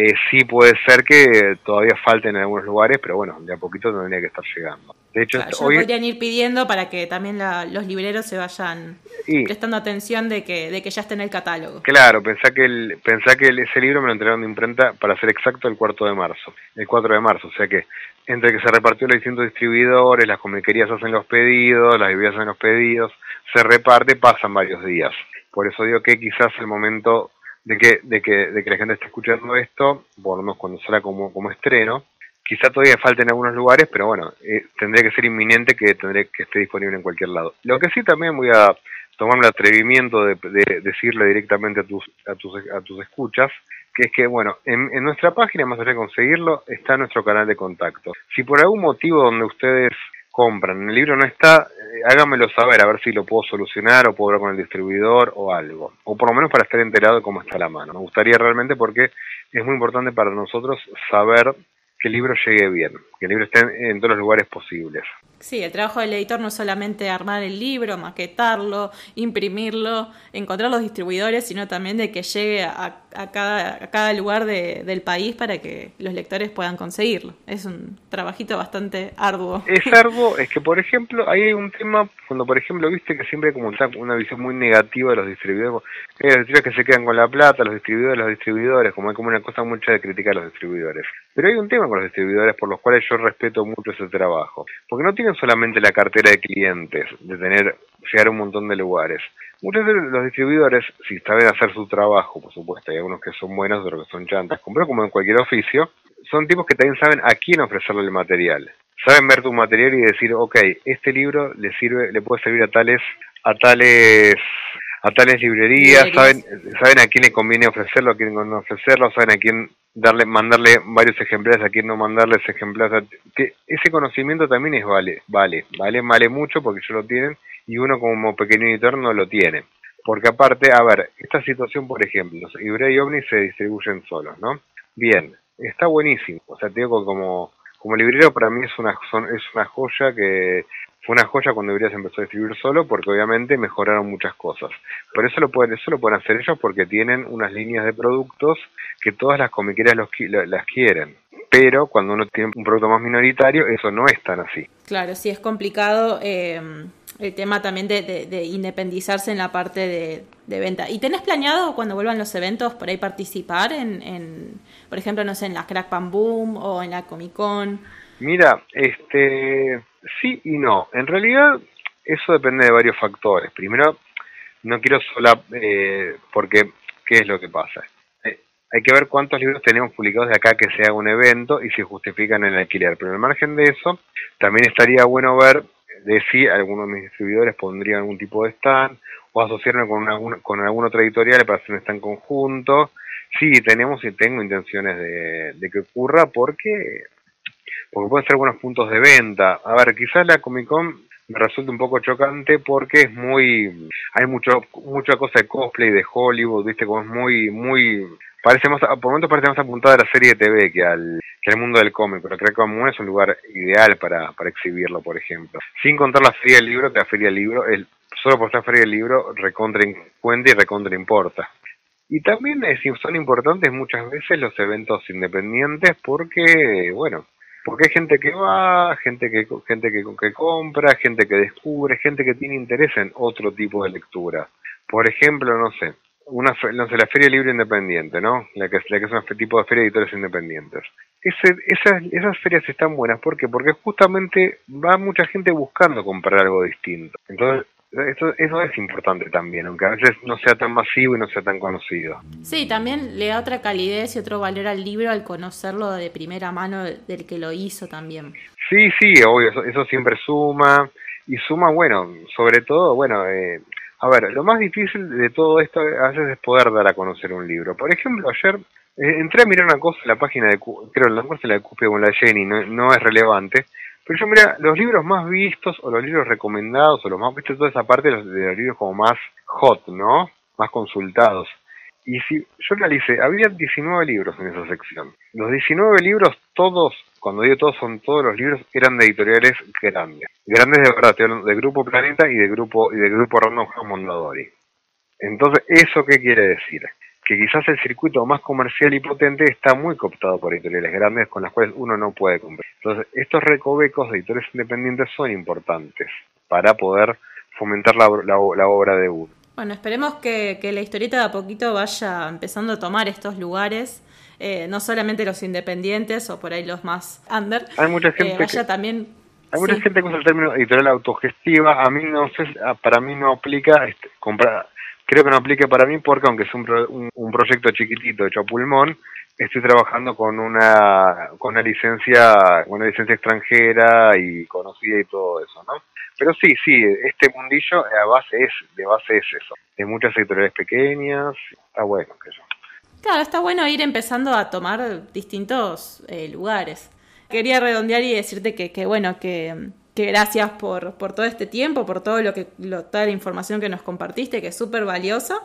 eh, sí puede ser que todavía falten en algunos lugares, pero bueno, de a poquito tendría que estar llegando. De hecho, hoy... podrían ir pidiendo para que también los libreros se vayan prestando atención de que, de que ya esté en el catálogo. Claro, pensá que, el, pensá que ese libro me lo entregaron de imprenta para ser exacto el cuarto de marzo, el 4 de marzo, o sea que entre que se repartió los distintos distribuidores, las comiquerías hacen los pedidos, las librerías hacen los pedidos, se reparte, pasan varios días. Por eso digo que quizás el momento de que, de que, de que la gente esté escuchando esto, por lo menos cuando salga como, como estreno, quizá todavía falta en algunos lugares, pero bueno, eh, tendría que ser inminente que tendré que esté disponible en cualquier lado. Lo que sí también voy a tomarme el atrevimiento de, decirle directamente a tus, a tus, a tus escuchas, que es que, bueno, en, en, nuestra página, más allá de conseguirlo, está nuestro canal de contacto. Si por algún motivo donde ustedes compran, el libro no está, eh, háganmelo saber, a ver si lo puedo solucionar o puedo hablar con el distribuidor o algo. O por lo menos para estar enterado de cómo está la mano. Me gustaría realmente porque es muy importante para nosotros saber que el libro llegue bien, que el libro esté en todos los lugares posibles. Sí, el trabajo del editor no es solamente armar el libro, maquetarlo, imprimirlo, encontrar los distribuidores, sino también de que llegue a, cada, cada, lugar del país para que los lectores puedan conseguirlo. Es un trabajito bastante arduo. Es arduo, es que por ejemplo, ahí hay un tema, cuando por ejemplo viste que siempre hay como una visión muy negativa de los distribuidores, los distribuidores que se quedan con la plata, los distribuidores, los distribuidores, como hay como una cosa mucha de criticar a los distribuidores. Pero hay un tema con los distribuidores por los cuales yo respeto mucho ese trabajo, porque no tiene solamente la cartera de clientes, de tener, llegar a un montón de lugares. Muchos de los distribuidores, si saben hacer su trabajo, por supuesto, hay algunos que son buenos, otros que son chantas, como en cualquier oficio, son tipos que también saben a quién ofrecerle el material. Saben ver tu material y decir, ok, este libro le sirve, le puede servir a tales, a tales a tales librerías, saben, saben a quién le conviene ofrecerlo, a quién no ofrecerlo, saben a quién darle, mandarle varios ejemplares, a quién no mandarles ejemplares, que ese conocimiento también es vale, vale, vale, vale mucho porque ellos lo tienen y uno como pequeño editor no lo tiene. Porque aparte, a ver, esta situación, por ejemplo, los Ibrea y Omni se distribuyen solos, ¿no? Bien, está buenísimo. O sea, te digo como, como librero para mí es una, es una joya que fue una joya cuando se empezó a distribuir solo porque obviamente mejoraron muchas cosas. Por eso lo pueden, eso lo pueden hacer ellos porque tienen unas líneas de productos que todas las comiqueras los, las quieren. Pero cuando uno tiene un producto más minoritario, eso no es tan así. Claro, sí es complicado eh, el tema también de, independizarse en la parte de, venta. ¿Y tenés planeado cuando vuelvan los eventos por ahí participar en, en por ejemplo, no sé, en la Crack Pan Boom o en la Comic Con? Mira, este, sí y no. En realidad, eso depende de varios factores. Primero, no quiero sola, eh, porque, ¿qué es lo que pasa? Eh, hay que ver cuántos libros tenemos publicados de acá que se haga un evento y si justifican el alquiler. Pero al margen de eso, también estaría bueno ver de si algunos de mis distribuidores pondrían algún tipo de stand o asociarme con, una, con algún otro editorial para hacer un stand conjunto. Sí, tenemos y tengo intenciones de que ocurra porque porque pueden ser buenos puntos de venta. A ver, quizás la Comic Con me resulta un poco chocante porque es muy hay mucho mucha cosa de cosplay de Hollywood viste como es muy muy parece más por momentos parece más apuntada a la serie de TV que al que al mundo del cómic pero creo que es un lugar ideal para, para exhibirlo por ejemplo. Sin contar la feria del libro que la feria del libro el solo por estar feria del libro recontra cuenta y recontra importa. Y también son importantes muchas veces los eventos independientes porque bueno Porque hay gente que va, gente que gente que, que compra, gente que descubre, gente que tiene interés en otro tipo de lectura. Por ejemplo, no sé, una no sé, la Feria Libre Independiente, ¿no? La que, la que es un tipo de feria de editores independientes. Ese, esas, esas ferias están buenas, ¿por qué? Porque justamente va mucha gente buscando comprar algo distinto. Entonces, eso, eso es importante también, aunque a veces no sea tan masivo y no sea tan conocido. Sí, también le da otra calidez y otro valor al libro al conocerlo de primera mano del que lo hizo también. Sí, sí, obvio, eso, eso siempre suma. Y suma, bueno, sobre todo, bueno, eh, a ver, lo más difícil de todo esto a veces es poder dar a conocer un libro. Por ejemplo, ayer eh, entré a mirar una cosa en la página de, creo, la cosa de Cupia con la Jenny, no, no es relevante, pero yo mira, los libros más vistos o los libros recomendados o los más vistos, toda esa parte de los, de los libros como más hot, ¿no? Más consultados. Y si yo analice, había 19 libros en esa sección. Los 19 libros, todos, cuando digo todos, son todos los libros, eran de editoriales grandes. Grandes de verdad, de Grupo Planeta y de Grupo, y de Grupo Random House Mondadori. Entonces, ¿eso qué quiere decir? Que quizás el circuito más comercial y potente está muy cooptado por editoriales grandes con las cuales uno no puede comprar. Entonces, estos recovecos de editores independientes son importantes para poder fomentar la, la obra de uno. Bueno, esperemos que, la historieta de a poquito vaya empezando a tomar estos lugares. Eh, no solamente los independientes o por ahí los más under. Hay mucha gente. vaya también. Hay mucha gente que usa el término editorial autogestiva. A mí no sé, para mí no aplica este, comprar. Creo que no aplica para mí porque aunque es un, un, proyecto chiquitito hecho a pulmón, estoy trabajando con una con una licencia, una licencia extranjera y conocida y todo eso, ¿no? Pero sí, sí, este mundillo a base es, de base es eso. De muchas editoriales pequeñas, está bueno que. Claro, está bueno ir empezando a tomar distintos eh, lugares. Quería redondear y decirte que, que bueno, que, que gracias por, por, todo este tiempo, por todo lo que, lo, toda la información que nos compartiste, que es súper valiosa,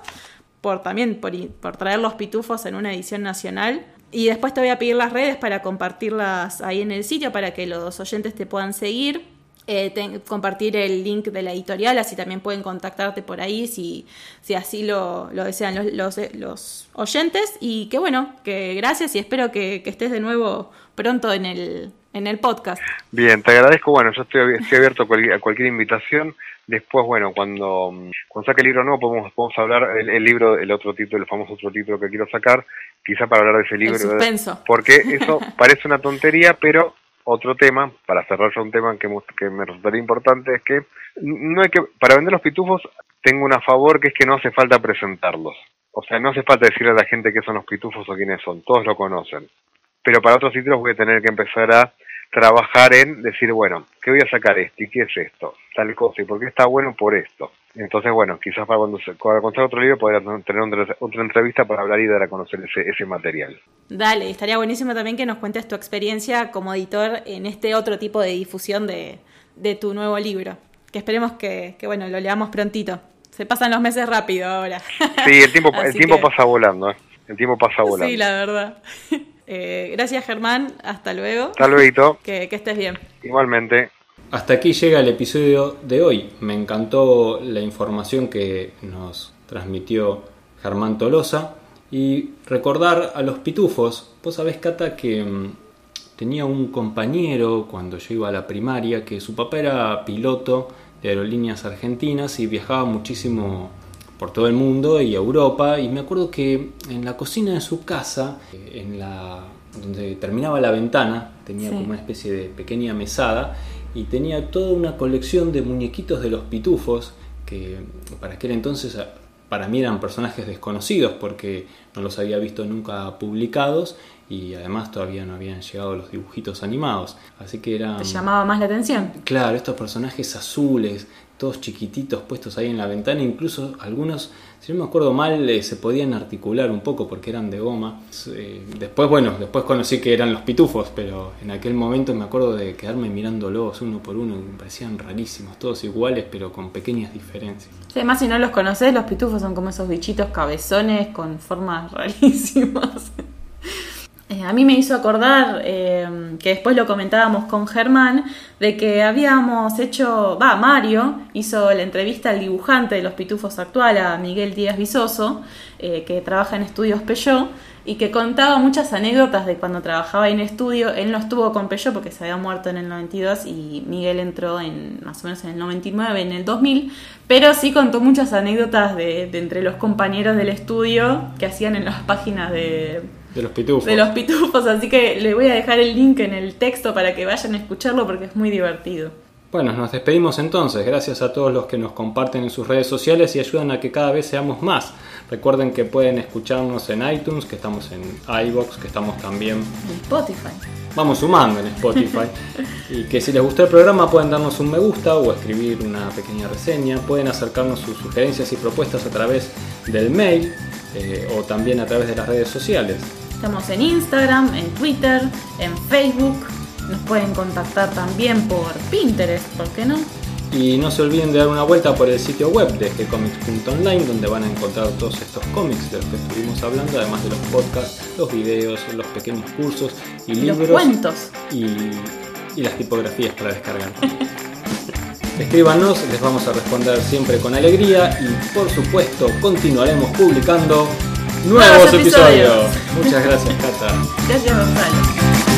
por también por, por traer los pitufos en una edición nacional. Y después te voy a pedir las redes para compartirlas ahí en el sitio para que los oyentes te puedan seguir eh, compartir el link de la editorial, así también pueden contactarte por ahí si, si así lo, lo desean los, los, oyentes. Y que bueno, que gracias y espero que, estés de nuevo pronto en el, en el podcast. Bien, te agradezco. Bueno, yo estoy, abierto a cualquier, invitación. Después, bueno, cuando, cuando saque el libro nuevo podemos, podemos hablar el, el, libro, el otro título, el famoso otro título que quiero sacar, quizá para hablar de ese libro. Porque eso parece una tontería, pero otro tema, para cerrar ya un tema que, que me resultaría importante, es que no hay que, para vender los pitufos tengo una favor que es que no hace falta presentarlos. O sea, no hace falta decirle a la gente qué son los pitufos o quiénes son, todos lo conocen. Pero para otros títulos voy a tener que empezar a trabajar en decir, bueno, ¿qué voy a sacar esto? ¿Y qué es esto? Tal cosa. ¿Y por qué está bueno por esto? Entonces, bueno, quizás para cuando, se, cuando otro libro podría tener otra entrevista para hablar y dar a conocer ese, ese material. Dale, estaría buenísimo también que nos cuentes tu experiencia como editor en este otro tipo de difusión de, de tu nuevo libro. Que esperemos que, que, bueno, lo leamos prontito. Se pasan los meses rápido ahora. Sí, el tiempo, el tiempo pasa volando, ¿eh? El tiempo pasa volando. Sí, la verdad. Eh, gracias Germán, hasta luego. Hasta luego. Que, que estés bien. Igualmente. Hasta aquí llega el episodio de hoy. Me encantó la información que nos transmitió Germán Tolosa. Y recordar a los pitufos. Vos sabés, Cata, que mm, tenía un compañero cuando yo iba a la primaria que su papá era piloto de aerolíneas argentinas y viajaba muchísimo por todo el mundo y Europa. Y me acuerdo que en la cocina de su casa, en la donde terminaba la ventana, tenía como una especie de pequeña mesada y tenía toda una colección de muñequitos de los pitufos que para aquel entonces para mí eran personajes desconocidos porque no los había visto nunca publicados y además todavía no habían llegado los dibujitos animados. Así que era... ¿Te llamaba más la atención? Claro, estos personajes azules, todos chiquititos puestos ahí en la ventana, incluso algunos si no me acuerdo mal, eh, se podían articular un poco porque eran de goma. Eh, después, bueno, después conocí que eran los pitufos, pero en aquel momento me acuerdo de quedarme mirándolos uno por uno y me parecían rarísimos, todos iguales, pero con pequeñas diferencias. Sí, además, si no los conoces, los pitufos son como esos bichitos cabezones con formas rarísimas. Eh, a mí me hizo acordar, eh, que después lo comentábamos con Germán, de que habíamos hecho, va, Mario hizo la entrevista al dibujante de los pitufos actual, a Miguel Díaz Visoso, eh, que trabaja en Estudios Peugeot, y que contaba muchas anécdotas de cuando trabajaba en estudio. Él no estuvo con Peugeot porque se había muerto en el 92 y Miguel entró en más o menos en el 99, en el 2000, pero sí contó muchas anécdotas de entre los compañeros del estudio que hacían en las páginas de de los pitufos. De los pitufos, así que le voy a dejar el link en el texto para que vayan a escucharlo porque es muy divertido. Bueno, nos despedimos entonces. Gracias a todos los que nos comparten en sus redes sociales y ayudan a que cada vez seamos más. Recuerden que pueden escucharnos en iTunes, que estamos en iBox, que estamos también en Spotify. Vamos sumando en Spotify. y que si les gustó el programa pueden darnos un me gusta o escribir una pequeña reseña. Pueden acercarnos sus sugerencias y propuestas a través del mail eh, o también a través de las redes sociales. Estamos en Instagram, en Twitter, en Facebook. Nos pueden contactar también por Pinterest, ¿por qué no? Y no se olviden de dar una vuelta por el sitio web de gcomics.online donde van a encontrar todos estos cómics de los que estuvimos hablando, además de los podcasts, los videos, los pequeños cursos y, libros. Los cuentos. Y, y las tipografías para descargar. Escríbanos, les vamos a responder siempre con alegría y por supuesto continuaremos publicando nuevos, episodios. Muchas gracias, Cata. Gracias, Gonzalo.